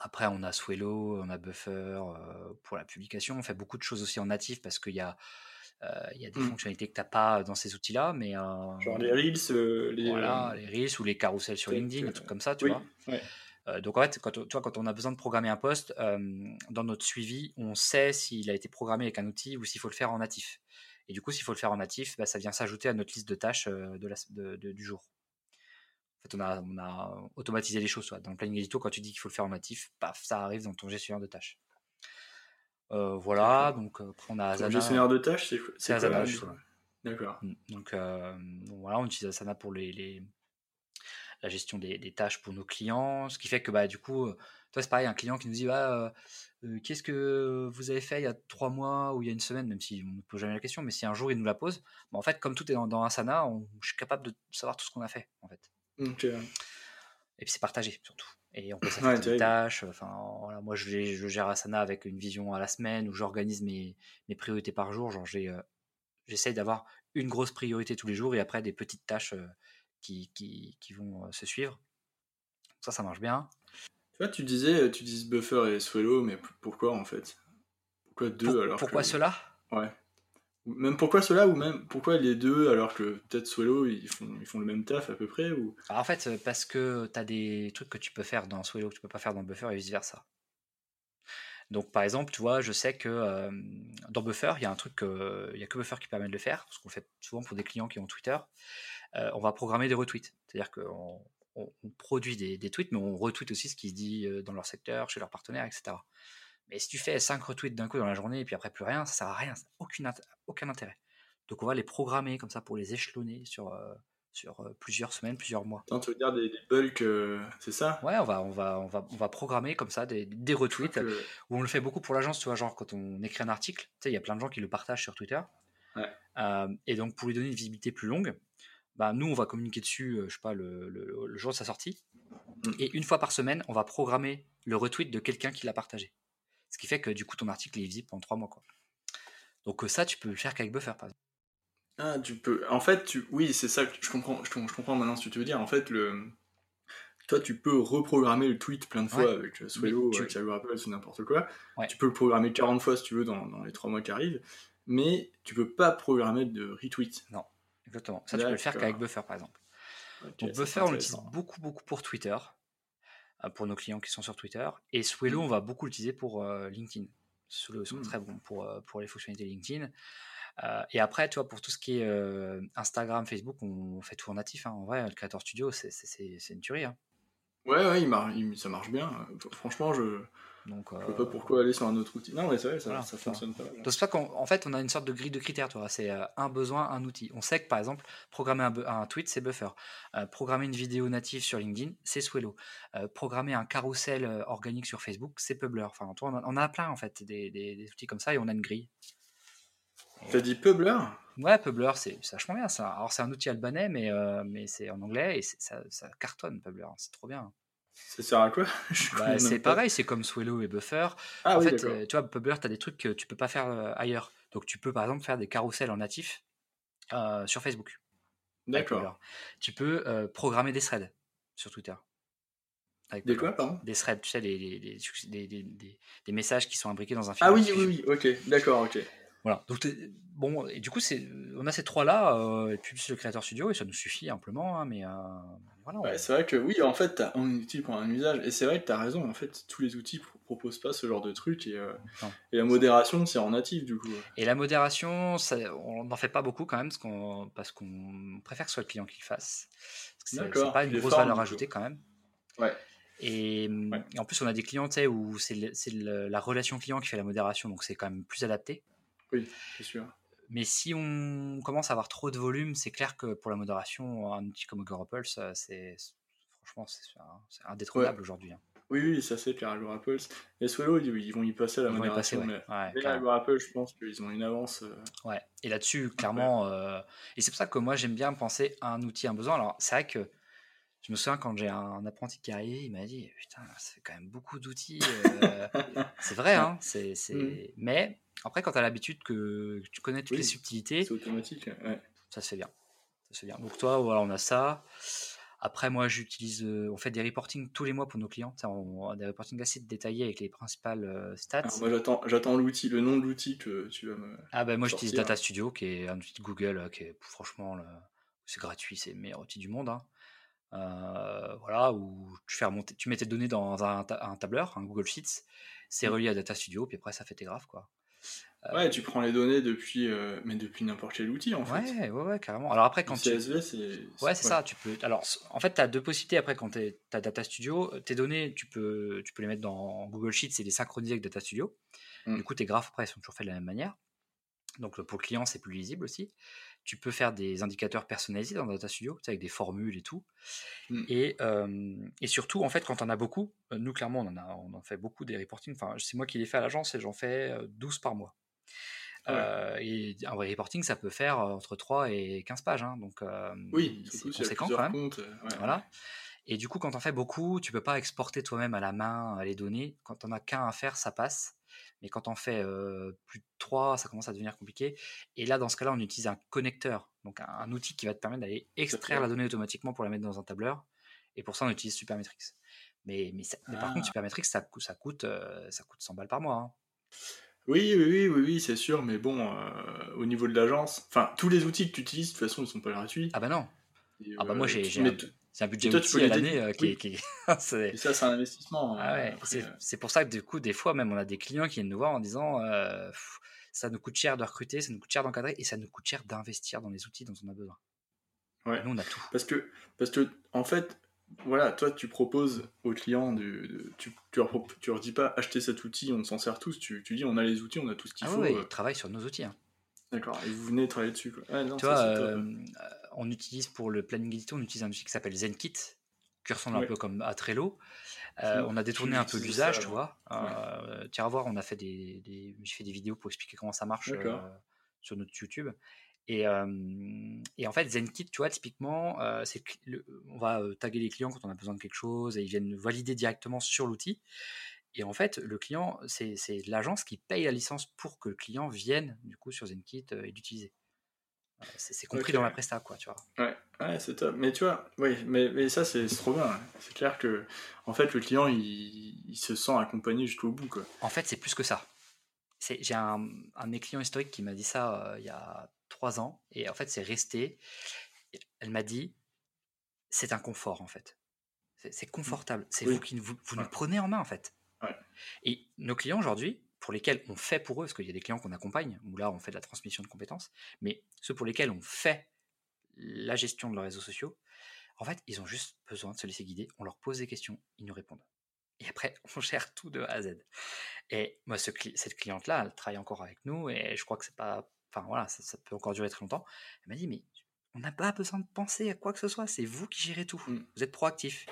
Après, on a Swello, on a Buffer euh, pour la publication. On fait beaucoup de choses aussi en natif parce qu'il y a, euh, il y a des mmh. fonctionnalités que tu n'as pas dans ces outils-là. Mais, euh, Genre les Reels les, Voilà, les Reels ou les carousels sur LinkedIn, des trucs comme ça, tu vois. donc en fait, quand, toi, quand on a besoin de programmer un poste, dans notre suivi, on sait s'il a été programmé avec un outil ou s'il faut le faire en natif. Et du coup, s'il faut le faire en natif, bah, ça vient s'ajouter à notre liste de tâches de la, de, du jour. En fait, on a, on a automatisé les choses. Dans le planning édito, quand tu dis qu'il faut le faire en natif, paf, ça arrive dans ton gestionnaire de tâches. Euh, voilà, donc euh, après on a Asana. gestionnaire de tâches, c'est Asana. D'accord. Mm, donc, euh, donc, voilà, on utilise Asana pour les, les la gestion des, des, tâches pour nos clients, ce qui fait que bah, du coup, toi c'est pareil, un client qui nous dit ah, qu'est-ce que vous avez fait il y a trois mois ou il y a une semaine, même si on ne pose jamais la question, mais si un jour il nous la pose, bah, en fait, comme tout est dans, dans Asana, on, je suis capable de savoir tout ce qu'on a fait en fait. Et puis c'est partagé surtout. Et on peut s'affecter des tâches. Enfin, voilà, moi, je, je, gère Asana avec une vision à la semaine où j'organise mes, mes, priorités par jour. Genre, j'ai, euh, j'essaye d'avoir une grosse priorité tous les jours et après des petites tâches euh, qui, qui, qui, vont euh, se suivre. Ça, ça marche bien. Tu vois, tu disais, tu dis Buffer et Swello, mais pourquoi en fait? Pourquoi deux alors Pourquoi cela? Ouais. Même pourquoi cela ou même pourquoi les deux alors que peut-être Swello ils font, le même taf à peu près ou... En fait, euh, parce que tu as des trucs que tu peux faire dans Swello que tu peux pas faire dans Buffer et vice versa. Donc par exemple, tu vois, je sais que euh, dans Buffer, il y a un truc, il y a que Buffer qui permet de le faire, parce qu'on fait souvent pour des clients qui ont Twitter. Euh, on va programmer des retweets, c'est-à-dire qu'on on, produit des, des, tweets, mais on retweet aussi ce qui se dit dans leur secteur, chez leurs partenaires, etc. Mais si tu fais 5 retweets d'un coup dans la journée et puis après plus rien, ça sert à rien, ça n'a aucun, aucun intérêt. Donc on va les programmer comme ça pour les échelonner sur, euh, sur euh, plusieurs semaines, plusieurs mois. Attends, tu veux dire des, des bulks, euh, c'est ça? Ouais, on va, on, va, on, va, on va programmer comme ça des, des retweets, où on le fait beaucoup pour l'agence, tu vois, genre quand on écrit un article, tu sais, il y a plein de gens qui le partagent sur Twitter. Ouais. et donc pour lui donner une visibilité plus longue, bah, nous on va communiquer dessus, je sais pas, le, le, jour de sa sortie. Mm. Et une fois par semaine, on va programmer le retweet de quelqu'un qui l'a partagé. Ce qui fait que du coup, ton article est visible pendant trois mois. Quoi. Donc euh, ça, tu peux le faire qu'avec Buffer, par exemple. Ah, tu peux. En fait, tu... oui, c'est ça que je comprends, je, comprends maintenant ce que tu veux dire. En fait, le... toi, tu peux reprogrammer le tweet plein de fois avec euh, Swello, tu... avec Rappel, ou n'importe quoi. Tu peux le programmer 40 fois si tu veux dans, dans les trois mois qui arrivent. Mais tu peux pas programmer de retweet. Non, exactement. Ça, tu peux le faire qu'avec Buffer, par exemple. Donc Buffer, on l'utilise beaucoup, beaucoup pour Twitter. Euh, pour nos clients qui sont sur Twitter. Et Swello, mmh. on va beaucoup l'utiliser pour euh, LinkedIn. Swello sont mmh. très bon pour, euh, pour les fonctionnalités LinkedIn. et après, tu vois, pour tout ce qui est Instagram, Facebook, on fait tout en natif. Hein. En vrai, le Creator Studio, c'est une tuerie. Hein. Ouais, ouais, il ça marche bien. Franchement, je. Donc, Je vois pas euh, pourquoi aller sur un autre outil. Non, mais c'est vrai, ça, Voilà, ça fonctionne pas donc c'est pas qu'en en fait on a une sorte de grille de critères. C'est euh, un besoin, un outil. On sait que par exemple programmer un, tweet c'est Buffer, Euh, programmer une vidéo native sur LinkedIn c'est Swello, Euh, programmer un carrousel euh, organique sur Facebook c'est Publer. Enfin, on, a, on a plein en fait des, des- des outils comme ça et on a une grille. T'as dit Publer Ouais, Publer c'est vachement bien ça. Alors c'est un outil albanais mais euh, mais c'est en anglais et ça, ça cartonne Publer. C'est trop bien. Ça sert à quoi Bah, c'est pareil, c'est comme Swello et Buffer. Ah en oui, fait, euh, tu vois, Publer, tu as des trucs que tu peux pas faire euh, ailleurs. Donc, tu peux par exemple faire des carousels en natif euh, sur Facebook. D'accord. Tu peux programmer des threads sur Twitter. avec Des quoi, pardon? Des threads, tu sais, des, des- des- des messages qui sont imbriqués dans un fil. Ah oui, oui, oui, ok, d'accord, ok. Voilà. Donc, bon, et du coup, c'est, on a ces trois-là, euh, et puis c'est le Creator Studio, et ça nous suffit amplement, hein, mais euh, voilà. on- Ouais, c'est vrai que oui, en fait, t'as un outil pour un usage, et c'est vrai que t'as raison, en fait, tous les outils pro- proposent pas ce genre de truc, et, euh, Non. et la modération, c'est en natif, du coup. Et la modération, ça- on n'en fait pas beaucoup quand même, parce qu'on, parce qu'on préfère que ce soit le client qui le fasse. Parce que c'est- pas une les grosse formes, valeur ajoutée quand même. Ouais. Et, hum, Ouais. et en plus, on a des clients tu où c'est, le- c'est le- la relation client qui fait la modération, donc c'est quand même plus adapté. Oui, c'est sûr. Mais si on commence à avoir trop de volume, c'est clair que pour la modération, un outil comme Agorapulse, c'est, c'est- franchement, c'est, c'est indétrônable aujourd'hui. hein. Oui, oui, ça c'est clair, Agorapulse. Et Swallow, ils vont y passer à la Ils vont y passer, modération, ouais. mais, Ouais, mais. Agorapulse, je pense qu'ils ont une avance. euh, Ouais, et là-dessus, clairement, euh, et c'est pour ça que moi j'aime bien penser à un outil, un besoin. Alors, c'est vrai que je me souviens quand j'ai un apprenti qui est arrivé, il m'a dit Putain, fait quand même beaucoup d'outils. euh, c'est vrai, hein, c'est, c'est... Mhm. mais après, quand tu as l'habitude que tu connais toutes Oui, les subtilités, C'est automatique, ouais. ça se fait bien. Ça se fait bien. Donc, toi, voilà, on a ça. Après, moi, j'utilise, euh, on fait des reporting tous les mois pour nos clients. On a des reporting assez détaillés avec les principales euh, stats. Alors, moi, j'attends, j'attends l'outil, le nom de l'outil que tu vas me. Ah ben moi j'utilise. Data Studio qui est un outil de Google euh, qui est franchement le- c'est gratuit, c'est le meilleur outil du monde. hein. Euh, voilà, où tu fais remonter, tu mets tes données dans un, ta- un tableur, un Google Sheets, c'est Mm. relié à Data Studio, puis après ça fait tes graphes quoi. Euh, Ouais, tu prends les données depuis, euh, mais depuis n'importe quel outil, en fait. ouais, ouais, ouais, carrément. Alors après Le quand tu, CSV, c'est. Ouais, c'est ça. Tu peux. Alors, en fait, tu as deux possibilités après quand tu as Data Studio. euh, Tes données, tu peux, tu peux les mettre dans Google Sheets et les synchroniser avec Data Studio. Mm. Du coup, tes graphes après sont toujours faits de la même manière. Donc, pour le client, c'est plus lisible aussi. Tu peux faire des indicateurs personnalisés dans Data Studio, avec des formules et tout. Mm. Et, euh, et surtout, en fait, quand on a beaucoup, nous, clairement, on en, a, on en fait beaucoup des reporting. Enfin, c'est moi qui les fais à l'agence et j'en fais euh, 12 par mois. Ah ouais. Euh, et un reporting, ça peut faire euh, entre 3 et 15 pages. hein. donc, euh, Oui, c'est conséquent quand même. comptes. euh, ouais. Voilà. Et du coup, quand on fait beaucoup, tu peux pas exporter toi-même à la main euh, les données. Quand on a qu'un à faire, ça passe. Mais quand on fait euh, plus de trois, ça commence à devenir compliqué. Et là, dans ce cas-là, on utilise un connecteur, donc un, un outil qui va te permettre d'aller extraire la donnée automatiquement pour la mettre dans un tableur. Et pour ça, on utilise Supermetrics. Mais, mais, ça- mais par Ah. contre, Supermetrics, ça, coûte- ça, coûte, ça coûte 100 balles par mois. hein. Oui, oui, oui, oui, oui, c'est sûr, mais bon, euh, au niveau de l'agence, enfin, tous les outils que tu utilises, de toute façon, ils sont pas gratuits. Ah bah non, Et, ah bah euh, moi, j'ai- un- un budget toi, outil à l'année euh, qui, oui. est- qui est- c'est- Et ça, c'est un investissement. Ah ouais, après, c'est pour ça que du coup, des fois, même, on a des clients qui viennent nous voir en disant Pff, ça nous coûte cher de recruter, ça nous coûte cher d'encadrer et ça nous coûte cher d'investir dans les outils dont on a besoin. Ouais. Nous, on a tout. Parce que, parce que, en fait, voilà, toi, tu proposes aux clients, de, de- tu, tu, leur, tu leur dis pas acheter cet outil, on s'en sert tous. Tu, tu dis on a les outils, on a tout ce qu'il Ah faut. ouais, euh, ils travaillent sur nos outils. hein. D'accord, et vous venez travailler dessus. Quoi. Non, Tu ça, vois, euh, euh, on utilise pour le planning édito, on utilise un outil qui s'appelle ZenKit, qui ressemble un peu comme à Trello. Euh, on a détourné un peu l'usage, tu vois. Tu vas voir, on a fait des, des- j'ai fait des vidéos pour expliquer comment ça marche sur notre YouTube. Et, et en fait, ZenKit, tu vois, typiquement, euh, c'est que le- on va euh, taguer les clients quand on a besoin de quelque chose et ils viennent valider directement sur l'outil. Et en fait, le client, c'est c'est l'agence qui paye la licence pour que le client vienne du coup sur ZenKit euh, et l'utiliser. C'est c'est compris dans la presta, quoi, tu vois. Ouais, ouais c'est top. Mais tu vois, oui, mais, mais ça, c'est c'est trop bien. hein. C'est clair que, en fait, le client, il, il se sent accompagné jusqu'au bout. Quoi. En fait, c'est plus que ça. C'est- J'ai un, un de mes clients historiques qui m'a dit ça euh, il y a trois ans, et en fait, c'est resté. Elle m'a dit, c'est un confort, en fait. C'est c'est confortable. C'est Oui. vous qui nous- vous, vous Ouais. nous prenez en main, en fait. Ouais. Et nos clients aujourd'hui, pour lesquels on fait pour eux, parce qu'il y a des clients qu'on accompagne, où là, on fait de la transmission de compétences, mais ceux pour lesquels on fait la gestion de leurs réseaux sociaux, en fait, ils ont juste besoin de se laisser guider. On leur pose des questions, ils nous répondent. Et après, on gère tout de A à Z. Et moi, ce cette cliente-là, elle travaille encore avec nous et je crois que c'est pas. Enfin voilà, ça, peut encore durer très longtemps. Elle m'a dit, mais on n'a pas besoin de penser à quoi que ce soit, c'est vous qui gérez tout. Mm. Vous êtes proactif.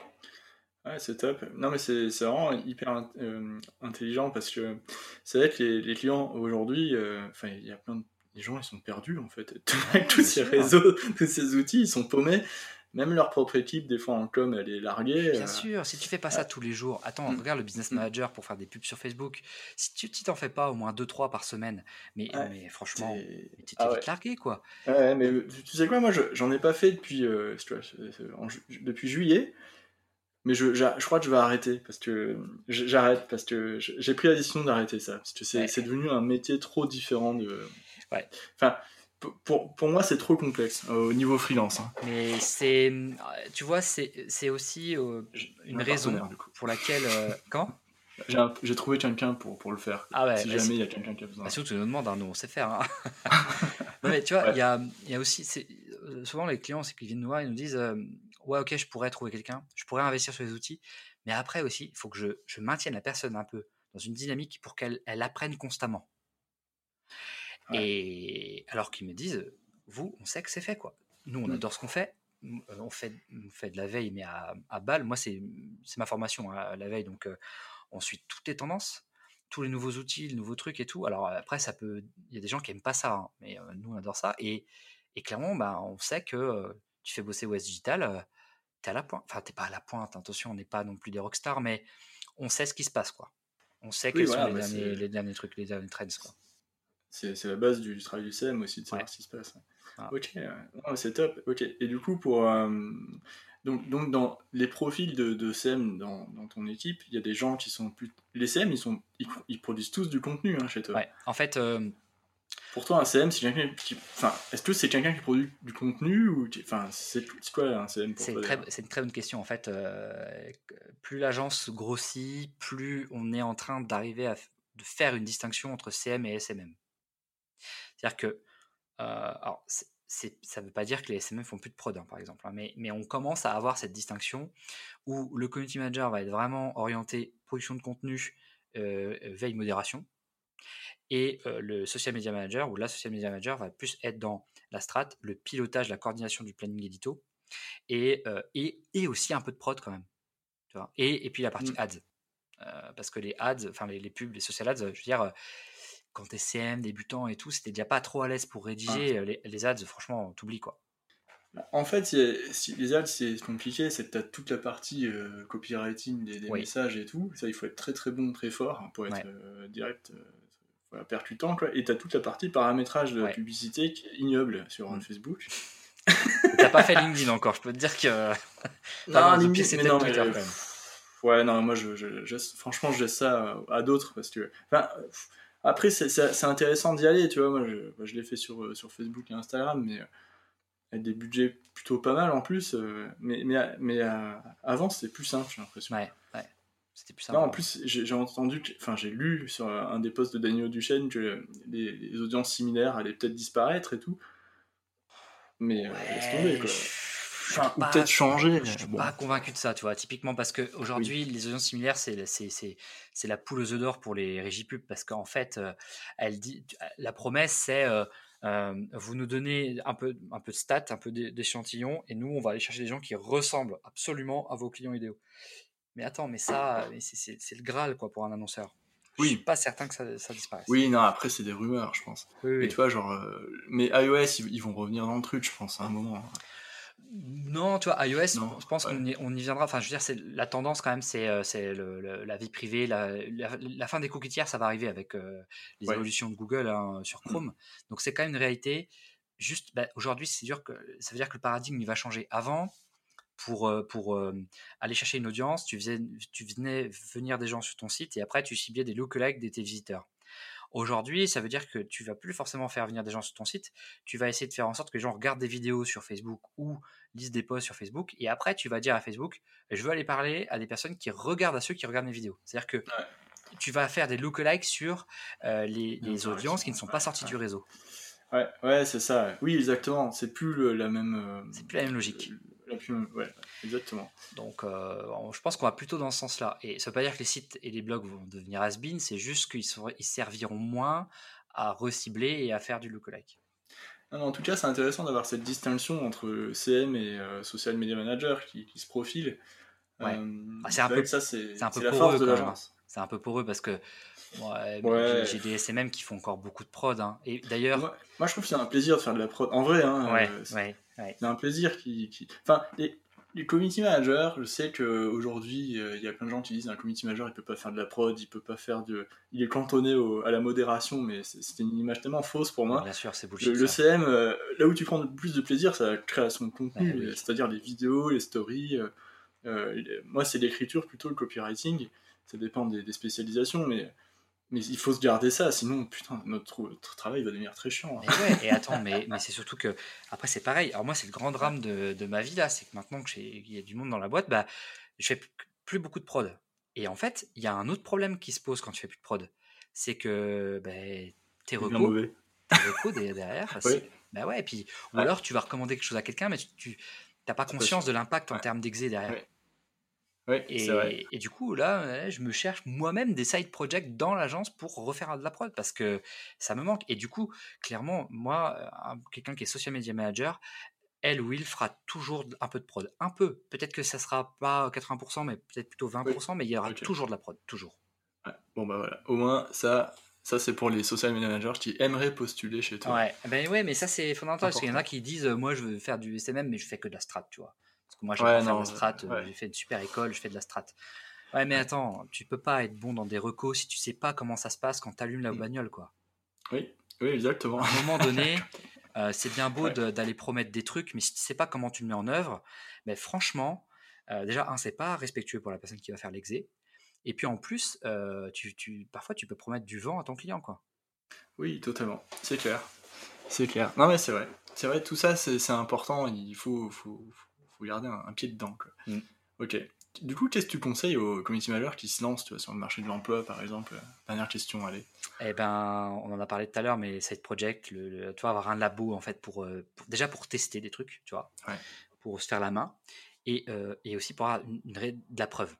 Ouais, c'est top. Non, mais c'est vraiment hyper euh, intelligent parce que c'est vrai que les, clients aujourd'hui, euh, enfin, il y a plein de. Les gens, ils sont perdus en fait. Avec tous ces réseaux, tous ces outils, ils sont paumés même leur propre équipe, des fois en com, elle est larguée. Bien euh, sûr, si tu fais pas ça tous les jours, attends, mm. regarde le business mm. manager pour faire des pubs sur Facebook. Si tu t'en fais pas au moins 2-3 par semaine, mais, mais franchement, tu es ah largué quoi. Ouais, mais tu sais quoi, moi j'en ai pas fait depuis, euh, depuis juillet. Mais je, je, crois que je vais arrêter parce que j'arrête parce que j'ai pris la décision d'arrêter ça parce que c'est devenu un métier trop différent de. Ouais. Enfin, pour, pour, moi, c'est trop complexe euh, au niveau freelance. Hein. Mais c'est, tu vois, c'est aussi euh, une raison pour laquelle. Euh, quand J'ai trouvé quelqu'un pour, pour le faire. Ah ouais, si jamais il y a quelqu'un qui a besoin. Bah, surtout, tu nous demandes, hein, nous on sait faire. Hein. non, mais tu vois, il y, a, y, a, aussi. Souvent, les clients, c'est qu'ils viennent nous voir, ils nous disent Ouais, ok, je pourrais trouver quelqu'un, je pourrais investir sur les outils. Mais après aussi, il faut que je, je maintienne la personne un peu dans une dynamique pour qu'elle elle apprenne constamment. Et alors qu'ils me disent, vous, on sait que c'est fait, quoi. Nous, on mmh. adore ce qu'on fait. On fait, on fait de la veille, mais à, à balle. Moi, c'est ma formation à hein, la veille, donc euh, on suit toutes les tendances, tous les nouveaux outils, les nouveaux trucs et tout. Alors après, ça peut, il y a des gens qui aiment pas ça, hein, mais euh, nous, on adore ça. Et, et clairement, bah, on sait que euh, tu fais bosser West Digital, tu es à la pointe. Enfin, t'es pas à la pointe, attention, on n'est pas non plus des rockstars, mais on sait ce qui se passe, quoi. On sait quels sont les, bah, derniers, les, derniers, trucs, les derniers trends, quoi. C'est la base du travail du CM aussi, de savoir ce qui se passe. Ah. Ok, c'est top. Ok, et du coup, pour. Euh, donc, donc, dans les profils de, de CM dans, dans, ton équipe, il y a des gens qui sont plus. Les CM, ils, sont, ils, produisent tous du contenu hein, chez toi. Ouais, en fait. Euh, pour toi, un CM, c'est quelqu'un qui. Enfin, est-ce que c'est quelqu'un qui produit du contenu ou Enfin, c'est quoi un CM C'est une, très bonne question. En fait, euh, plus l'agence grossit, plus on est en train d'arriver à de faire une distinction entre CM et SMM. C'est-à-dire que, alors, ça ne veut pas dire que les SMM font plus de prod, hein, par exemple, hein, mais, mais, on commence à avoir cette distinction où le community manager va être vraiment orienté production de contenu, veille, modération, et le social media manager ou la social media manager va plus être dans la strat, le pilotage, la coordination du planning édito, et, et, et, aussi un peu de prod quand même. Tu vois et, et, puis la partie mmh. ads. parce que les ads, enfin les, les, pubs, les social ads, je veux dire, quand t'es CM, débutant et tout, c'était déjà pas trop à l'aise pour rédiger. Euh, les, ads, franchement, t'oublies quoi. En fait, si les ads, c'est compliqué, c'est que tu toute la partie euh, copywriting des, messages et tout. Ça, il faut être très très bon, très fort hein, pour être euh, direct, percutant. Quoi. Et tu as toute la partie paramétrage de la publicité qui est ignoble sur mmh. Facebook. T'as pas fait LinkedIn encore, je peux te dire que. non, LinkedIn, c'est non, mais... Ouais, non, moi, je, je, franchement, je laisse ça à d'autres parce que. Enfin, après, c'est intéressant d'y aller, tu vois. Moi, je, l'ai fait sur, sur Facebook et Instagram, mais avec des budgets plutôt pas mal en plus. Euh, mais, mais, mais euh, avant, c'était plus simple, j'ai l'impression. Ouais, ouais. C'était plus simple. en plus, j'ai entendu, enfin, j'ai lu sur un des posts de Daniel Duchesne que les, audiences similaires allaient peut-être disparaître et tout. Mais euh, laisse tomber, quoi peut-être changer. Je suis pas convaincu de ça, tu vois. Typiquement parce que aujourd'hui, les audiences similaires, c'est c'est la poule aux œufs d'or pour les régies pub parce qu'en fait, euh, elle dit, la promesse c'est euh, euh, vous nous donnez un peu un peu de stats, un peu d'échantillons et nous on va aller chercher des gens qui ressemblent absolument à vos clients idéaux. Mais attends, mais ça, c'est le graal quoi pour un annonceur. Oui. Je suis pas certain que ça, ça disparaisse. Oui, non, après, c'est des rumeurs, je pense. Oui, tu vois, genre. mais iOS, ils, vont revenir dans le truc, je pense, à un moment. Non, tu vois, iOS, je pense qu'on y, on y, viendra. Enfin, je veux dire, c'est la tendance quand même, c'est euh, la vie privée, la, la, fin des cookies tiers, ça va arriver avec euh, les évolutions de Google hein, sur mm. Chrome. Donc, c'est quand même une réalité. Juste, bah, aujourd'hui, c'est sûr que ça veut dire que le paradigme il va changer. Avant, pour, euh, pour aller chercher une audience, tu, faisais, tu venais venir des gens sur ton site et après, tu ciblais des lookalikes de tes visiteurs. Aujourd'hui, ça veut dire que tu vas plus forcément faire venir des gens sur ton site, tu vas essayer de faire en sorte que les gens regardent des vidéos sur Facebook ou lisent des posts sur Facebook, et après tu vas dire à Facebook, je veux aller parler à des personnes qui regardent à ceux qui regardent mes vidéos. C'est-à-dire que tu vas faire des lookalikes sur euh, les, audiences qui ne sont pas sorties du réseau. Ouais, ouais c'est ça. Oui, exactement. C'est plus la même. c'est plus la même logique. La plus, ouais, exactement. Donc, je pense qu'on va plutôt dans ce sens-là. Et ça veut pas dire que les sites et les blogs vont devenir has c'est juste qu'ils ils serviront moins à recibler et à faire du lookalike. en tout cas, c'est intéressant d'avoir cette distinction entre CM et Social Media Manager qui, qui se profilent. Ouais. Ah, c'est un, peu, ça, c'est, un peu la force de l'agence. C'est un peu pour eux parce que ouais, j'ai des SMM qui font encore beaucoup de prod. Hein. Et d'ailleurs. Moi, je trouve que c'est un plaisir de faire de la prod. En vrai, hein, euh, c'est, un plaisir qui. qui... Enfin, les, les community managers, je sais qu'aujourd'hui, euh, il y a plein de gens qui disent un community manager, il peut pas faire de la prod, il peut pas faire de. Il est cantonné à la modération, mais c'est, une image tellement fausse pour moi. Bien sûr, c'est bullshit. Le, CM, euh, là où tu prends le plus de plaisir, c'est la création de contenu, c'est-à-dire les vidéos, les stories. moi, c'est l'écriture plutôt le copywriting ça dépend des, spécialisations, mais, mais il faut se garder ça, sinon, putain, notre, travail va devenir très chiant. Hein. Et, ouais, et attends, mais, mais c'est surtout que, après, c'est pareil. Alors, moi, c'est le grand drame de, de ma vie, là, c'est que maintenant qu'il y a du monde dans la boîte, bah, je fais plus beaucoup de prod. Et en fait, il y a un autre problème qui se pose quand tu fais plus de prod. C'est que bah, tes recos, tes recos derrière, bah ouais, et puis, ou alors tu vas recommander quelque chose à quelqu'un, mais tu n'as pas conscience de l'impact en termes d'exé derrière et, et, du coup, là, je me cherche moi-même des side projects dans l'agence pour refaire de la prod parce que ça me manque. Et du coup, clairement, moi, quelqu'un qui est social media manager, elle ou il fera toujours un peu de prod. Un peu. Peut-être que ça sera pas 80%, mais peut-être plutôt 20%, mais il y aura toujours de la prod. Toujours. Bon, bah voilà. Au moins, ça, ça, c'est pour les social media managers qui aimeraient postuler chez toi. Ouais, ben ouais mais ça, c'est fondamental. Parce qu'il y en a qui disent Moi, je veux faire du SMM, mais je fais que de la strat, tu vois. Parce que moi, j'ai fait de la strat, euh, j'ai fait une super école, je fais de la strat. Ouais, mais attends, tu peux pas être bon dans des recos si tu sais pas comment ça se passe quand tu allumes la mm. bagnole, quoi. Oui, oui, exactement. À un moment donné, euh, c'est bien beau d'aller promettre des trucs, mais si tu sais pas comment tu le mets en œuvre, mais franchement, euh, déjà, un, c'est pas respectueux pour la personne qui va faire l'exé. Et puis en plus, tu, tu, parfois, tu peux promettre du vent à ton client, quoi. Oui, totalement. C'est clair. C'est clair. Non, mais c'est vrai. C'est vrai, tout ça, c'est important. Il faut, faut, faut garder un, pied dedans. Mm. Ok. Du coup, qu'est-ce que tu conseilles aux community managers qui se lancent tu vois, sur le marché de l'emploi, par exemple? Dernière question, allez. Eh ben, on en a parlé tout à l'heure, mais side project, le, tu vois, avoir un labo en fait pour, euh, déjà pour tester des trucs, tu vois, pour se faire la main, et, euh, et aussi pour avoir une, de la preuve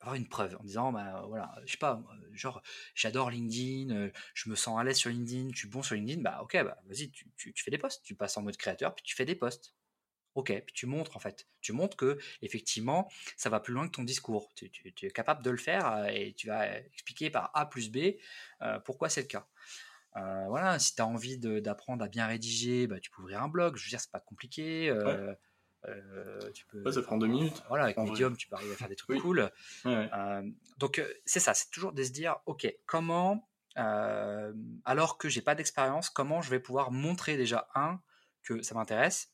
avoir une preuve en disant bah voilà je sais pas genre j'adore LinkedIn je me sens à l'aise sur LinkedIn tu es bon sur LinkedIn bah ok bah vas-y tu, tu, fais des posts tu passes en mode créateur puis tu fais des posts Ok, puis tu montres en fait. Tu montres que effectivement, ça va plus loin que ton discours. Tu, es capable de le faire euh, et tu vas expliquer par A plus B euh, pourquoi c'est le cas. Euh, voilà, si tu as envie d'apprendre à bien rédiger, bah, tu peux ouvrir un blog. Je veux dire, c'est pas compliqué. tu peux, ça prend deux minutes. Voilà, avec Medium, tu peux arriver à faire des trucs cool. donc, c'est ça, c'est toujours de se dire, ok, comment, alors que j'ai pas d'expérience, comment je vais pouvoir montrer déjà un que ça m'intéresse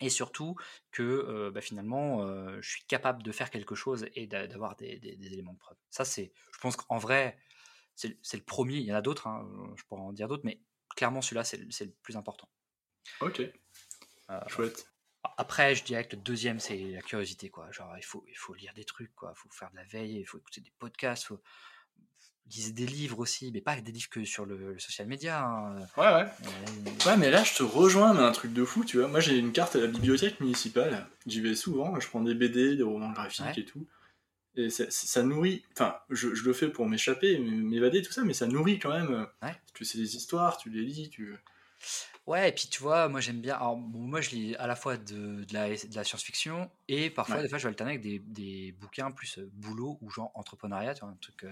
et surtout que bah, finalement je suis capable de faire quelque chose et d'avoir des, éléments de preuve. Ça, c'est, je pense qu'en vrai, c'est le premier. Il y en a d'autres, hein, je pourrais en dire d'autres, mais clairement celui-là, c'est le plus important. Ok. Chouette. Après, je dirais que le deuxième, c'est la curiosité, quoi. Genre, il faut, il faut lire des trucs, quoi. Il faut faire de la veille, il faut écouter des podcasts, faut, lisez des livres aussi, mais pas des livres que sur le, social media. Hein. Ouais, ouais. Euh, ouais, mais là, je te rejoins, mais un truc de fou, tu vois. Moi, j'ai une carte à la bibliothèque municipale. J'y vais souvent. Je prends des BD, des romans graphiques et tout. Et ça, nourrit. Enfin, je, je, le fais pour m'échapper, m'évader, tout ça, mais ça nourrit quand même. Ouais. Parce que c'est des histoires, tu les lis, tu. Ouais, et puis tu vois, moi j'aime bien. Alors, moi je lis à la fois de, de la, de la science-fiction et parfois, des fois, je vais alterner avec des, des bouquins plus euh, boulot ou genre entrepreneuriat, tu vois, un truc euh,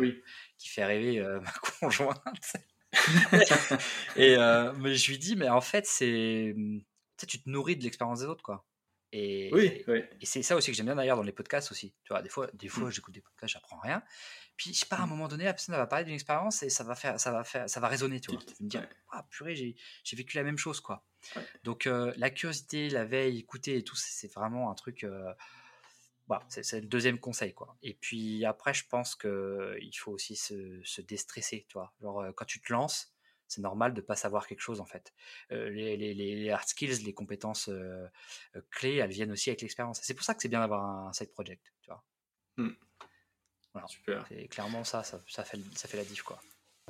qui fait rêver euh, ma conjointe. et mais je lui dis, mais en fait, c'est. Tu sais, tu te nourris de l'expérience des autres, quoi. Et, oui, oui. et c'est ça aussi que j'aime bien d'ailleurs dans les podcasts aussi. Tu vois, des fois, des fois mmh. j'écoute des podcasts, j'apprends rien. Puis, je sais pas, à un mmh. moment donné, la personne va parler d'une expérience et ça va faire, ça va faire, ça va résonner, tu vois. Tu me dire, ah purée, j'ai vécu la même chose, quoi. Donc, euh, la curiosité, la veille, écouter et tout, c'est vraiment un truc. Euh, voilà, c'est le deuxième conseil, quoi. Et puis après, je pense que il faut aussi se, se déstresser, tu vois. Genre, euh, quand tu te lances, c'est normal de pas savoir quelque chose en fait. les, les, les, hard skills, les compétences clés, elles viennent aussi avec l'expérience. C'est pour ça que c'est bien d'avoir un side project, tu vois? Mmh. Super. Et clairement, ça, ça, fait, ça fait la diff, quoi.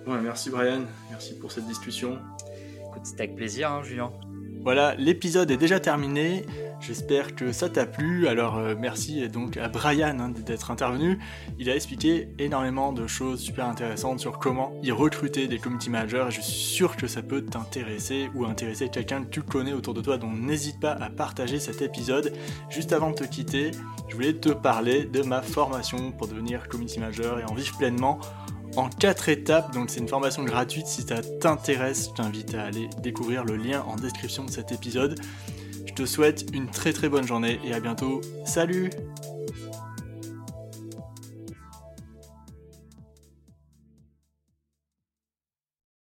Ouais, merci Brian, merci pour cette discussion. Écoute, c'était avec plaisir, hein, Julien. Voilà, l'épisode est déjà terminé. J'espère que ça t'a plu. Alors euh, merci donc à Brian hein, d'être intervenu. Il a expliqué énormément de choses super intéressantes sur comment y recruter des community managers. Je suis sûr que ça peut t'intéresser ou intéresser quelqu'un que tu connais autour de toi. Donc n'hésite pas à partager cet épisode. Juste avant de te quitter, je voulais te parler de ma formation pour devenir community manager et en vivre pleinement en quatre étapes. Donc c'est une formation gratuite. Si ça t'intéresse, je t'invite à aller découvrir le lien en description de cet épisode. Je te souhaite une très très bonne journée et à bientôt. Salut